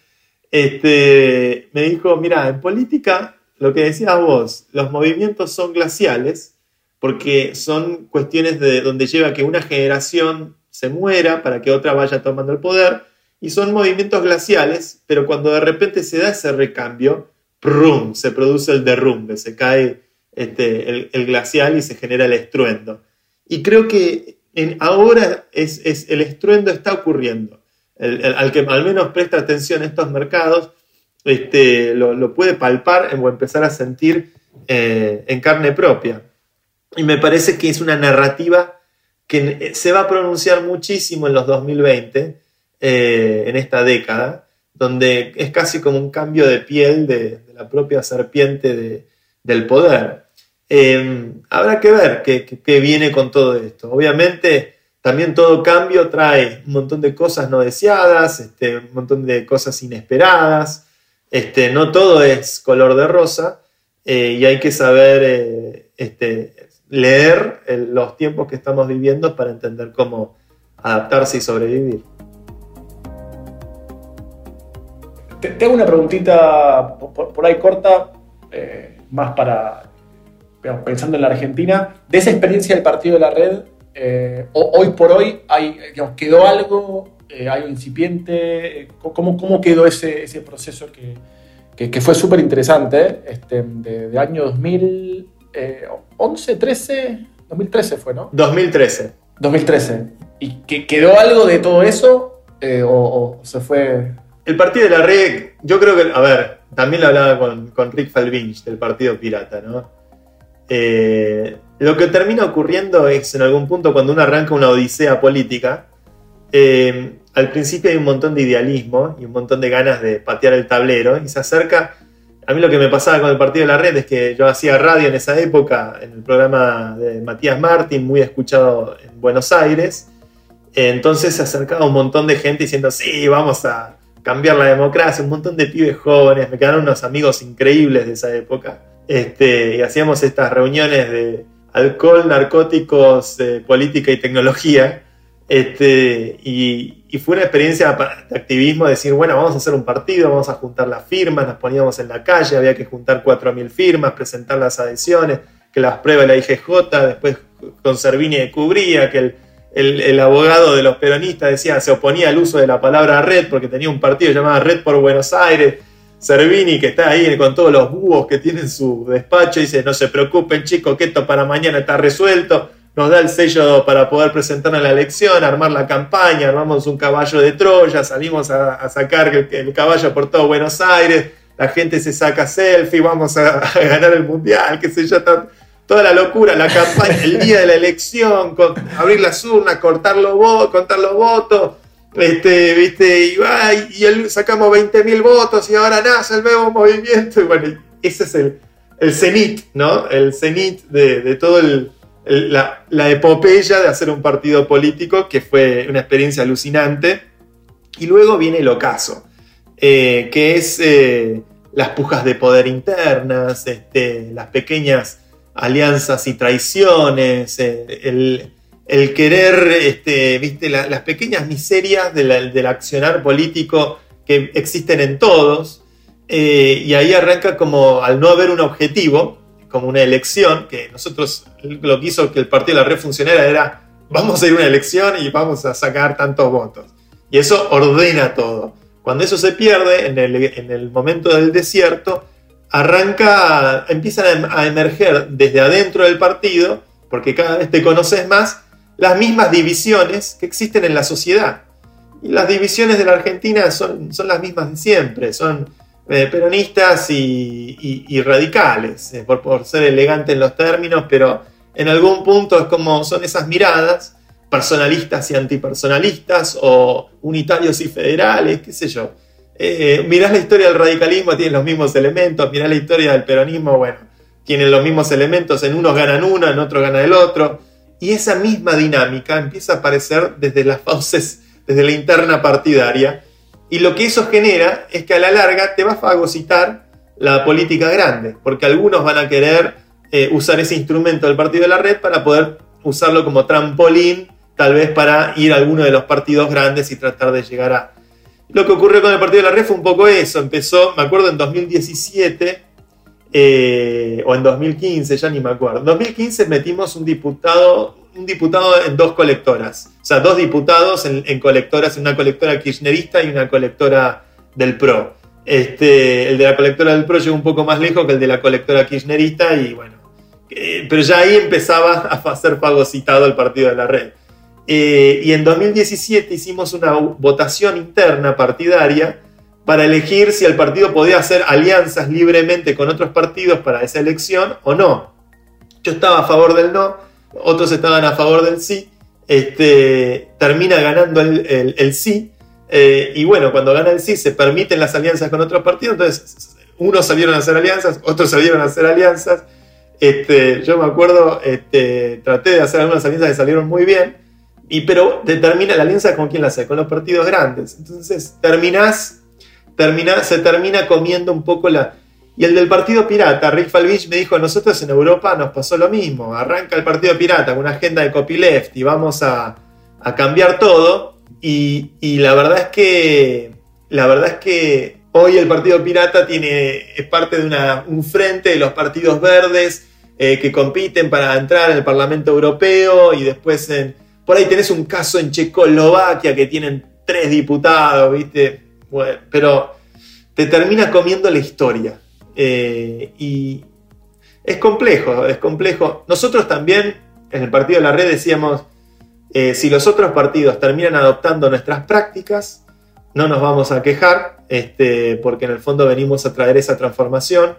este, me dijo, mira, en política, lo que decías vos, los movimientos son glaciales porque son cuestiones de donde lleva que una generación se muera para que otra vaya tomando el poder, y son movimientos glaciales, pero cuando de repente se da ese recambio, ¡prum! se produce el derrumbe, se cae este, el, glacial y se genera el estruendo. Y creo que ahora el estruendo está ocurriendo al que al menos presta atención a estos mercados, este, lo, lo, puede palpar o empezar a sentir eh, en carne propia. Y me parece que es una narrativa que se va a pronunciar muchísimo en los 2020, eh, en esta década, donde es casi como un cambio de piel de, la propia serpiente de, del poder. Eh, habrá que ver qué, qué, viene con todo esto. Obviamente, también todo cambio trae un montón de cosas no deseadas, este, un montón de cosas inesperadas. Este, no todo es color de rosa eh, y hay que saber eh, este, leer el, los tiempos que estamos viviendo para entender cómo adaptarse y sobrevivir. Te, te hago una preguntita por, por ahí corta, eh, más para, pensando en la Argentina, de esa experiencia del partido de la red, eh, hoy por hoy hay, digamos, quedó algo, eh, hay un incipiente, ¿cómo, cómo quedó ese, ese proceso que, que, que fue súper interesante, este, de, de, año 2011, 13, 2013 fue, ¿no? 2013. 2013. ¿Y que quedó algo de todo eso eh, o, o, se fue...? El partido de la red, yo creo que, a ver, también lo hablaba con, con Rick Falvinch del Partido Pirata, ¿no? Eh, lo que termina ocurriendo es en algún punto cuando uno arranca una odisea política, eh, al principio hay un montón de idealismo y un montón de ganas de patear el tablero y se acerca. A mí lo que me pasaba con el partido de la red es que yo hacía radio en esa época, en el programa de Matías Martín, muy escuchado en Buenos Aires, Entonces se acercaba un montón de gente diciendo, sí, vamos a cambiar la democracia, un montón de pibes jóvenes, me quedaron unos amigos increíbles de esa época. Este, y hacíamos estas reuniones de alcohol, narcóticos, política y tecnología. Este, y, y, fue una experiencia de activismo, decir, bueno, vamos a hacer un partido, vamos a juntar las firmas, nos poníamos en la calle, había que juntar 4.000 firmas, presentar las adhesiones, que las pruebe la IGJ, después con Servini cubría, que el, el, el, abogado de los peronistas decía, se oponía al uso de la palabra red porque tenía un partido llamado Red por Buenos Aires. Servini, que está ahí con todos los búhos que tiene en su despacho, dice, no se preocupen chicos, que esto para mañana está resuelto nos da el sello para poder presentarnos la elección, armar la campaña, armamos un caballo de Troya, salimos a, sacar el, caballo por todo Buenos Aires, la gente se saca selfie, vamos a, ganar el mundial, qué sé yo, toda la locura, la campaña, el día de la elección, abrir las urnas, cortar los votos, contar los votos, este, viste, y, y sacamos 20.000 votos y ahora nace el nuevo movimiento, y bueno, ese es el, el cenit, ¿no? El cenit de todo el la, epopeya de hacer un partido político, que fue una experiencia alucinante. Y luego viene el ocaso, eh, que es eh, las pujas de poder internas, este, las pequeñas alianzas y traiciones, eh, el, querer, este, ¿viste? las pequeñas miserias del accionar político que existen en todos. y ahí arranca como al no haber un objetivo, como una elección, que nosotros lo que hizo que el partido de la red funcionara era vamos a ir a una elección y vamos a sacar tantos votos. Y eso ordena todo. Cuando eso se pierde, en el, momento del desierto, arranca, empiezan a emerger desde adentro del partido, porque cada vez te conoces más, las mismas divisiones que existen en la sociedad. Y las divisiones de la Argentina son, son las mismas de siempre, son eh, peronistas y, radicales, eh, por, ser elegante en los términos, pero en algún punto es como son esas miradas, personalistas y antipersonalistas, o unitarios y federales, qué sé yo. Eh, mirás la historia del radicalismo, tiene los mismos elementos, mirás la historia del peronismo, bueno, tienen los mismos elementos, en unos ganan uno, en otros gana el otro, y esa misma dinámica empieza a aparecer desde las fauces, desde la interna partidaria, y lo que eso genera es que a la larga te va a fagocitar la política grande, porque algunos van a querer eh, usar ese instrumento del partido de la red para poder usarlo como trampolín, tal vez para ir a alguno de los partidos grandes y tratar de llegar a... Lo que ocurrió con el partido de la red fue un poco eso, empezó, me acuerdo, en 2017 eh, o en 2015, ya ni me acuerdo. En 2015 metimos un diputado un diputado en dos colectoras. O sea, dos diputados en, colectoras, una colectora kirchnerista y una colectora del PRO. Este, el de la colectora del PRO llegó un poco más lejos que el de la colectora kirchnerista y bueno, eh, pero ya ahí empezaba a ser fagocitado el partido de la red. Eh, y en 2017 hicimos una votación interna partidaria para elegir si el partido podía hacer alianzas libremente con otros partidos para esa elección o no. Yo estaba a favor del no, otros estaban a favor del sí, este, termina ganando el, sí, eh, y bueno, cuando gana el sí se permiten las alianzas con otros partidos, entonces unos salieron a hacer alianzas, otros salieron a hacer alianzas, este, yo me acuerdo, este, traté de hacer algunas alianzas que salieron muy bien, y, pero determina la alianza con quién la hace, con los partidos grandes. Entonces terminás, termina, se termina comiendo un poco la, y el del Partido Pirata, Rick Falvich me dijo, nosotros en Europa nos pasó lo mismo, arranca el Partido Pirata con una agenda de copyleft y vamos a, cambiar todo. Y, la verdad es que la verdad es que hoy el Partido Pirata tiene, es parte de un frente de los partidos verdes eh, que compiten para entrar en el Parlamento Europeo y después por ahí tenés un caso en Checoslovaquia que tienen tres diputados, ¿viste? pero te termina comiendo la historia. Eh, y es complejo, es complejo. Nosotros también en el partido de la red decíamos, eh, si los otros partidos terminan adoptando nuestras prácticas, no nos vamos a quejar, este, porque en el fondo venimos a traer esa transformación.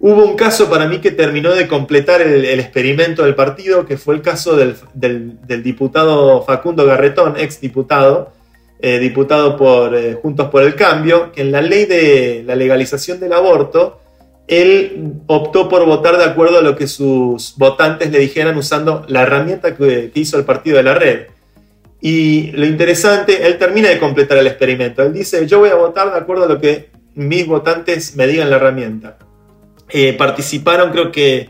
Hubo un caso para mí que terminó de completar el, experimento del partido, que fue el caso del, diputado Facundo Garretón, ex diputado, eh, diputado por Juntos por el Cambio, que en la ley de la legalización del aborto él optó por votar de acuerdo a lo que sus votantes le dijeran usando la herramienta que, hizo el partido de la red. Y lo interesante, él termina de completar el experimento. Él dice, yo voy a votar de acuerdo a lo que mis votantes me digan la herramienta. Eh, participaron creo que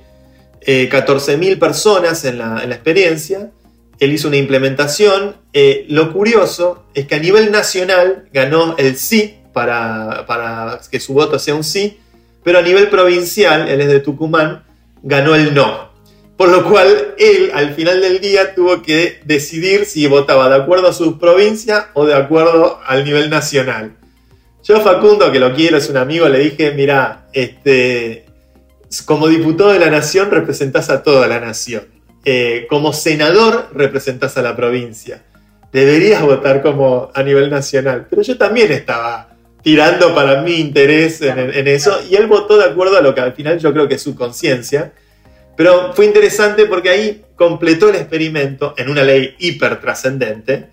eh, 14.000 personas en la, en la, experiencia. Él hizo una implementación. Eh, lo curioso es que a nivel nacional ganó el sí para, para que su voto sea un sí, pero a nivel provincial, él es de Tucumán, ganó el no. Por lo cual él al final del día tuvo que decidir si votaba de acuerdo a su provincia o de acuerdo al nivel nacional. Yo Facundo, que lo quiero, es un amigo, le dije, mira, este, como diputado de la nación representás a toda la nación. Eh, como senador representás a la provincia. Deberías votar como a nivel nacional. Pero yo también estaba tirando para mi interés en, en, eso y él votó de acuerdo a lo que al final yo creo que es su conciencia. Pero fue interesante porque ahí completó el experimento en una ley hiper trascendente.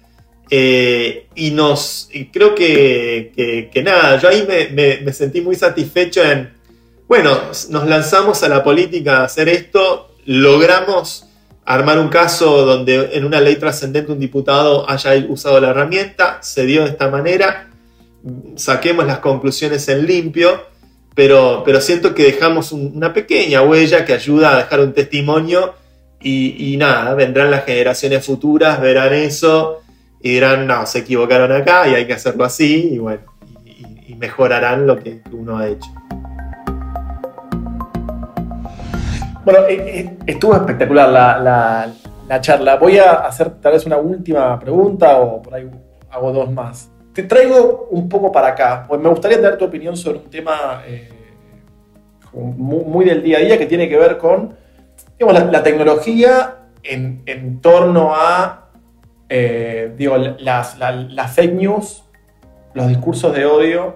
Eh, y nos, y creo que, que, que, nada, yo ahí me, me, me, sentí muy satisfecho en, bueno, nos lanzamos a la política a hacer esto, logramos armar un caso donde en una ley trascendente un diputado haya usado la herramienta, se dio de esta manera, saquemos las conclusiones en limpio pero, pero siento que dejamos un, una pequeña huella que ayuda a dejar un testimonio y, nada, vendrán las generaciones futuras, verán eso y dirán, no, se equivocaron acá y hay que hacerlo así y bueno, y, mejorarán lo que uno ha hecho. Bueno, estuvo espectacular la, la, la, charla. Voy a hacer tal vez una última pregunta o por ahí hago dos más. Te traigo un poco para acá, pues me gustaría tener tu opinión sobre un tema eh, muy, del día a día que tiene que ver con digamos, la, tecnología en, torno a eh, digo, las, la, fake news, los discursos de odio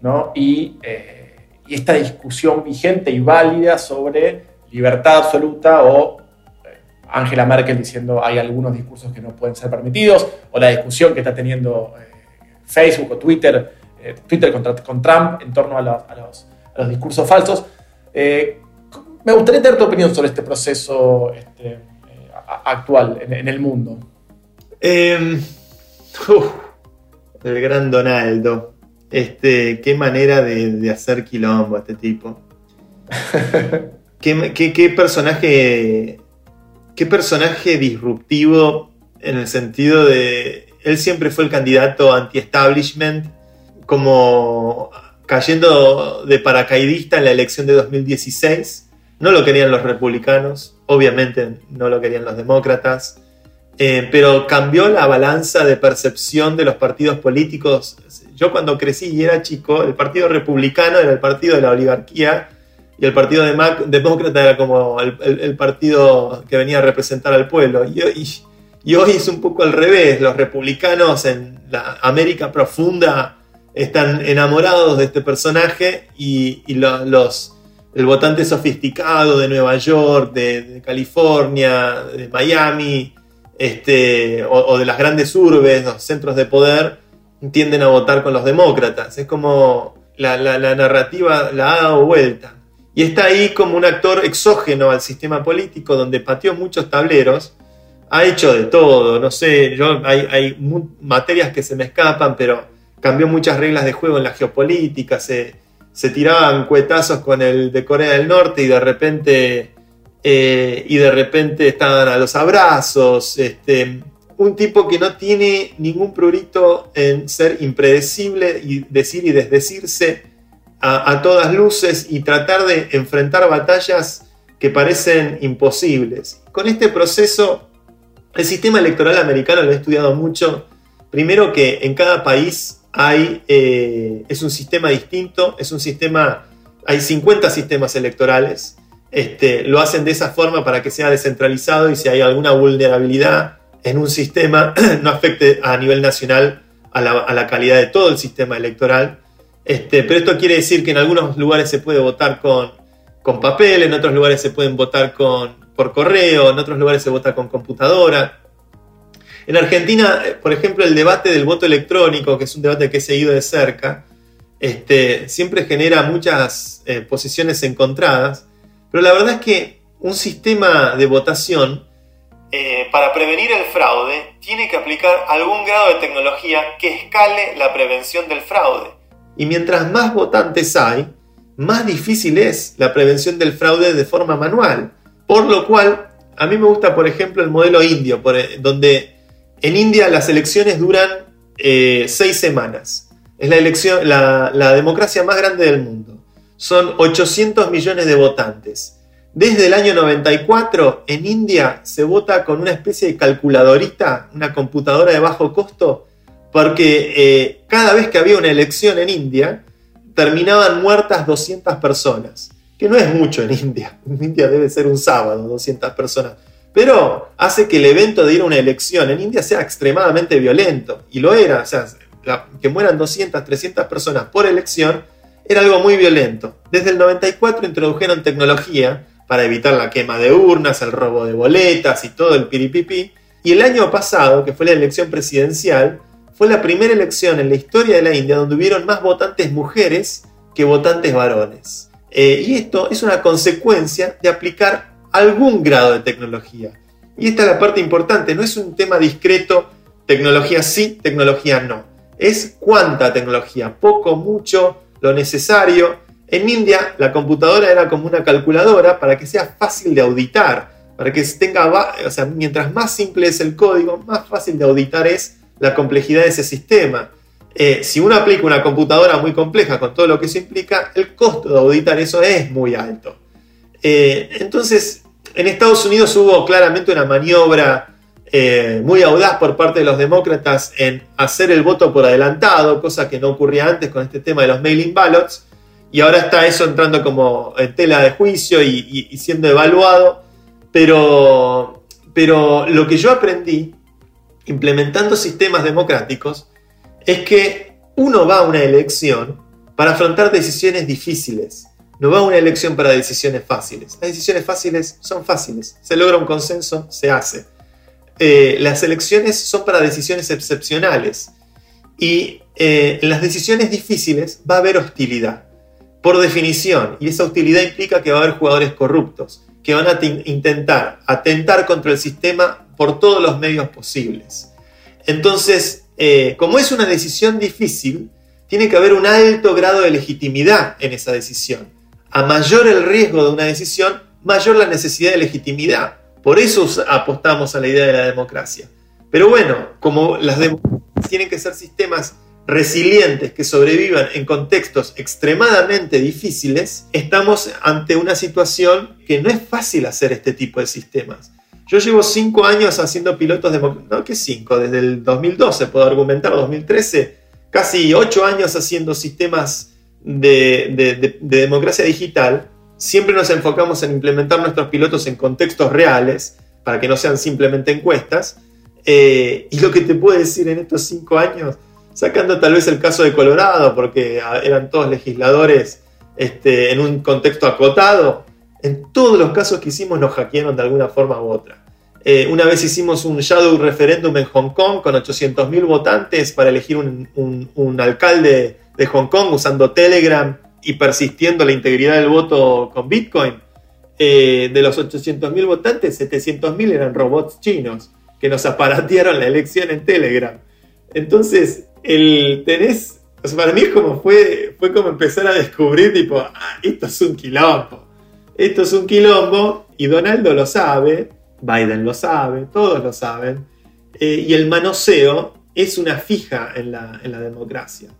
¿no? y, eh, y, esta discusión vigente y válida sobre libertad absoluta o Angela Merkel diciendo hay algunos discursos que no pueden ser permitidos o la discusión que está teniendo Facebook o Twitter, eh, Twitter contra, con Trump en torno a, la, a, los, a los, discursos falsos. Eh, me gustaría tener tu opinión sobre este proceso este, eh, actual en, en, el mundo. Uh, el gran Donaldo. Este, qué manera de, de hacer quilombo a este tipo. ¿Qué, qué, qué, personaje. Qué personaje disruptivo en el sentido de él siempre fue el candidato anti-establishment, como cayendo de paracaidista en la elección de 2016. No lo querían los republicanos, obviamente no lo querían los demócratas, eh, pero cambió la balanza de percepción de los partidos políticos. Yo cuando crecí y era chico, el partido republicano era el partido de la oligarquía y el partido demócrata era como el, partido que venía a representar al pueblo. Y, y y hoy es un poco al revés, los republicanos en la América profunda están enamorados de este personaje y, los, los, el votante sofisticado de Nueva York, de, California, de Miami, este, o, de las grandes urbes, los centros de poder, tienden a votar con los demócratas. Es como la, la, la narrativa la ha dado vuelta. Y está ahí como un actor exógeno al sistema político donde pateó muchos tableros ha hecho de todo, no sé, yo hay, hay materias que se me escapan, pero cambió muchas reglas de juego en la geopolítica, se, se tiraban cuetazos con el de Corea del Norte y de repente, eh, y de repente estaban a los abrazos, este, un tipo que no tiene ningún prurito en ser impredecible y decir y desdecirse a, a todas luces y tratar de enfrentar batallas que parecen imposibles. Con este proceso el sistema electoral americano lo he estudiado mucho. Primero que en cada país hay, eh, es un sistema distinto, es un sistema, hay 50 sistemas electorales. Este, lo hacen de esa forma para que sea descentralizado y si hay alguna vulnerabilidad en un sistema no afecte a nivel nacional a la, calidad de todo el sistema electoral. Este, pero esto quiere decir que en algunos lugares se puede votar con, con papel, en otros lugares se pueden votar con, por correo, en otros lugares se vota con computadora. En Argentina, por ejemplo, el debate del voto electrónico, que es un debate que he seguido de cerca, este, siempre genera muchas eh, posiciones encontradas, pero la verdad es que un sistema de votación eh, para prevenir el fraude, tiene que aplicar algún grado de tecnología que escale la prevención del fraude. Y mientras más votantes hay, más difícil es la prevención del fraude de forma manual. Por lo cual, a mí me gusta, por ejemplo, el modelo indio, donde en India las elecciones duran eh, seis semanas. Es la, elección, la democracia más grande del mundo. Son 800 millones de votantes. Desde el año 94 en India se vota con una especie de calculadorita, una computadora de bajo costo, porque eh, cada vez que había una elección en India, terminaban muertas 200 personas, que no es mucho en India. En India debe ser un sábado 200 personas. Pero hace que el evento de ir a una elección en India sea extremadamente violento. Y lo era. O sea, que mueran 200, 300 personas por elección era algo muy violento. Desde el 94 introdujeron tecnología para evitar la quema de urnas, el robo de boletas y todo el piripipi. Y el año pasado, que fue la elección presidencial, fue la primera elección en la historia de la India donde hubieron más votantes mujeres que votantes varones. Eh, y esto es una consecuencia de aplicar algún grado de tecnología. Y esta es la parte importante, no es un tema discreto, tecnología sí, tecnología no. Es cuánta tecnología, poco, mucho, lo necesario, en India la computadora era como una calculadora para que sea fácil de auditar, para que tenga, o sea, mientras más simple es el código, más fácil de auditar es la complejidad de ese sistema. Eh, si uno aplica una computadora muy compleja con todo lo que eso implica, el costo de auditar eso es muy alto. Eh, entonces, en Estados Unidos hubo claramente una maniobra eh, muy audaz por parte de los demócratas en hacer el voto por adelantado, cosa que no ocurría antes con este tema de los mailing ballots y ahora está eso entrando como en tela de juicio y, siendo evaluado, pero, pero lo que yo aprendí implementando sistemas democráticos es que uno va a una elección para afrontar decisiones difíciles, no va a una elección para decisiones fáciles. Las decisiones fáciles son fáciles, se logra un consenso, se hace. Eh, las elecciones son para decisiones excepcionales y eh, en las decisiones difíciles va a haber hostilidad por definición, y esa utilidad implica que va a haber jugadores corruptos, que van a intentar atentar contra el sistema por todos los medios posibles. Entonces, eh, como es una decisión difícil, tiene que haber un alto grado de legitimidad en esa decisión. A mayor el riesgo de una decisión, mayor la necesidad de legitimidad. Por eso apostamos a la idea de la democracia. Pero bueno, como las democracias tienen que ser sistemas resilientes que sobrevivan en contextos extremadamente difíciles, estamos ante una situación que no es fácil hacer este tipo de sistemas. Yo llevo cinco años haciendo pilotos de... No, que cinco, desde el 2012 puedo argumentar, 2013, casi ocho años haciendo sistemas de, democracia digital. Siempre nos enfocamos en implementar nuestros pilotos en contextos reales, para que no sean simplemente encuestas. Eh, y lo que te puedo decir en estos cinco años sacando tal vez el caso de Colorado, porque eran todos legisladores este, en un contexto acotado, en todos los casos que hicimos nos hackearon de alguna forma u otra. Eh, una vez hicimos un shadow referéndum en Hong Kong con 800.000 votantes para elegir un, alcalde de Hong Kong usando Telegram y persistiendo la integridad del voto con Bitcoin. Eh, de los 800.000 votantes, 700.000 eran robots chinos que nos aparatearon la elección en Telegram. Entonces, el tenés, para mí fue como empezar a descubrir, tipo, ah, esto es un quilombo. Esto es un quilombo y Donaldo lo sabe, Biden lo sabe, todos lo saben. Eh, y el manoseo es una fija en la, democracia.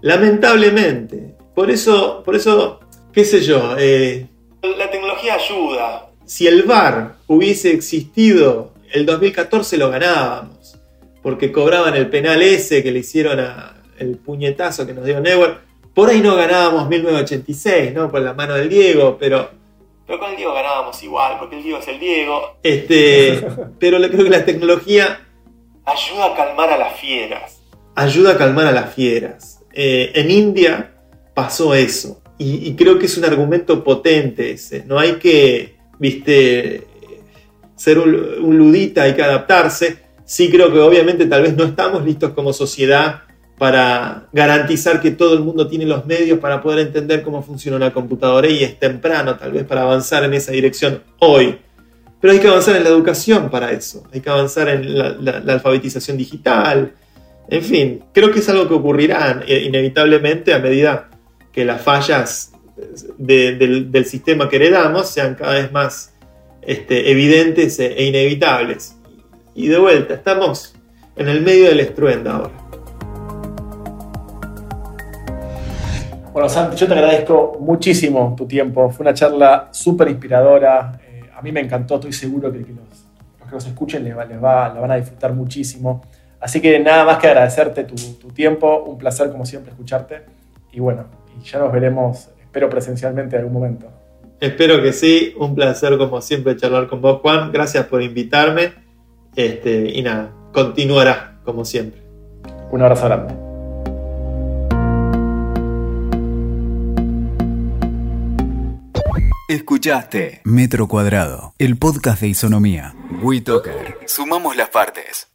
Lamentablemente. Por eso, por eso qué sé yo. Eh, la tecnología ayuda. Si el VAR hubiese existido, el 2014 lo ganábamos porque cobraban el penal ese que le hicieron a el puñetazo que nos dio Neuer. Por ahí no ganábamos 1986, ¿no? Por la mano del Diego, pero... Pero con el Diego ganábamos igual, porque el Diego es el Diego. Este, pero creo que la tecnología... Ayuda a calmar a las fieras. Ayuda a calmar a las fieras. Eh, en India pasó eso. Y, y, creo que es un argumento potente ese. No hay que, viste, ser un, un ludita, hay que adaptarse Sí creo que obviamente tal vez no estamos listos como sociedad para garantizar que todo el mundo tiene los medios para poder entender cómo funciona una computadora y es temprano tal vez para avanzar en esa dirección hoy. Pero hay que avanzar en la educación para eso, hay que avanzar en la, alfabetización digital, en fin, creo que es algo que ocurrirá eh, inevitablemente a medida que las fallas del, sistema que heredamos sean cada vez más este, evidentes e inevitables. Y de vuelta, estamos en el medio del estruendo ahora. Bueno, Santi, yo te agradezco muchísimo tu tiempo. Fue una charla súper inspiradora. Eh, a mí me encantó, estoy seguro que, los, que nos escuchen les, va, la van a disfrutar muchísimo. Así que nada más que agradecerte tu, tu, tiempo. Un placer, como siempre, escucharte. Y bueno, y ya nos veremos, espero presencialmente en algún momento. Espero que sí. Un placer, como siempre, charlar con vos, Juan. Gracias por invitarme. Este, y nada, continuará, como siempre. Un abrazo grande. Escuchaste Metro Cuadrado, el podcast de Isonomía. WeToker. Sumamos las partes.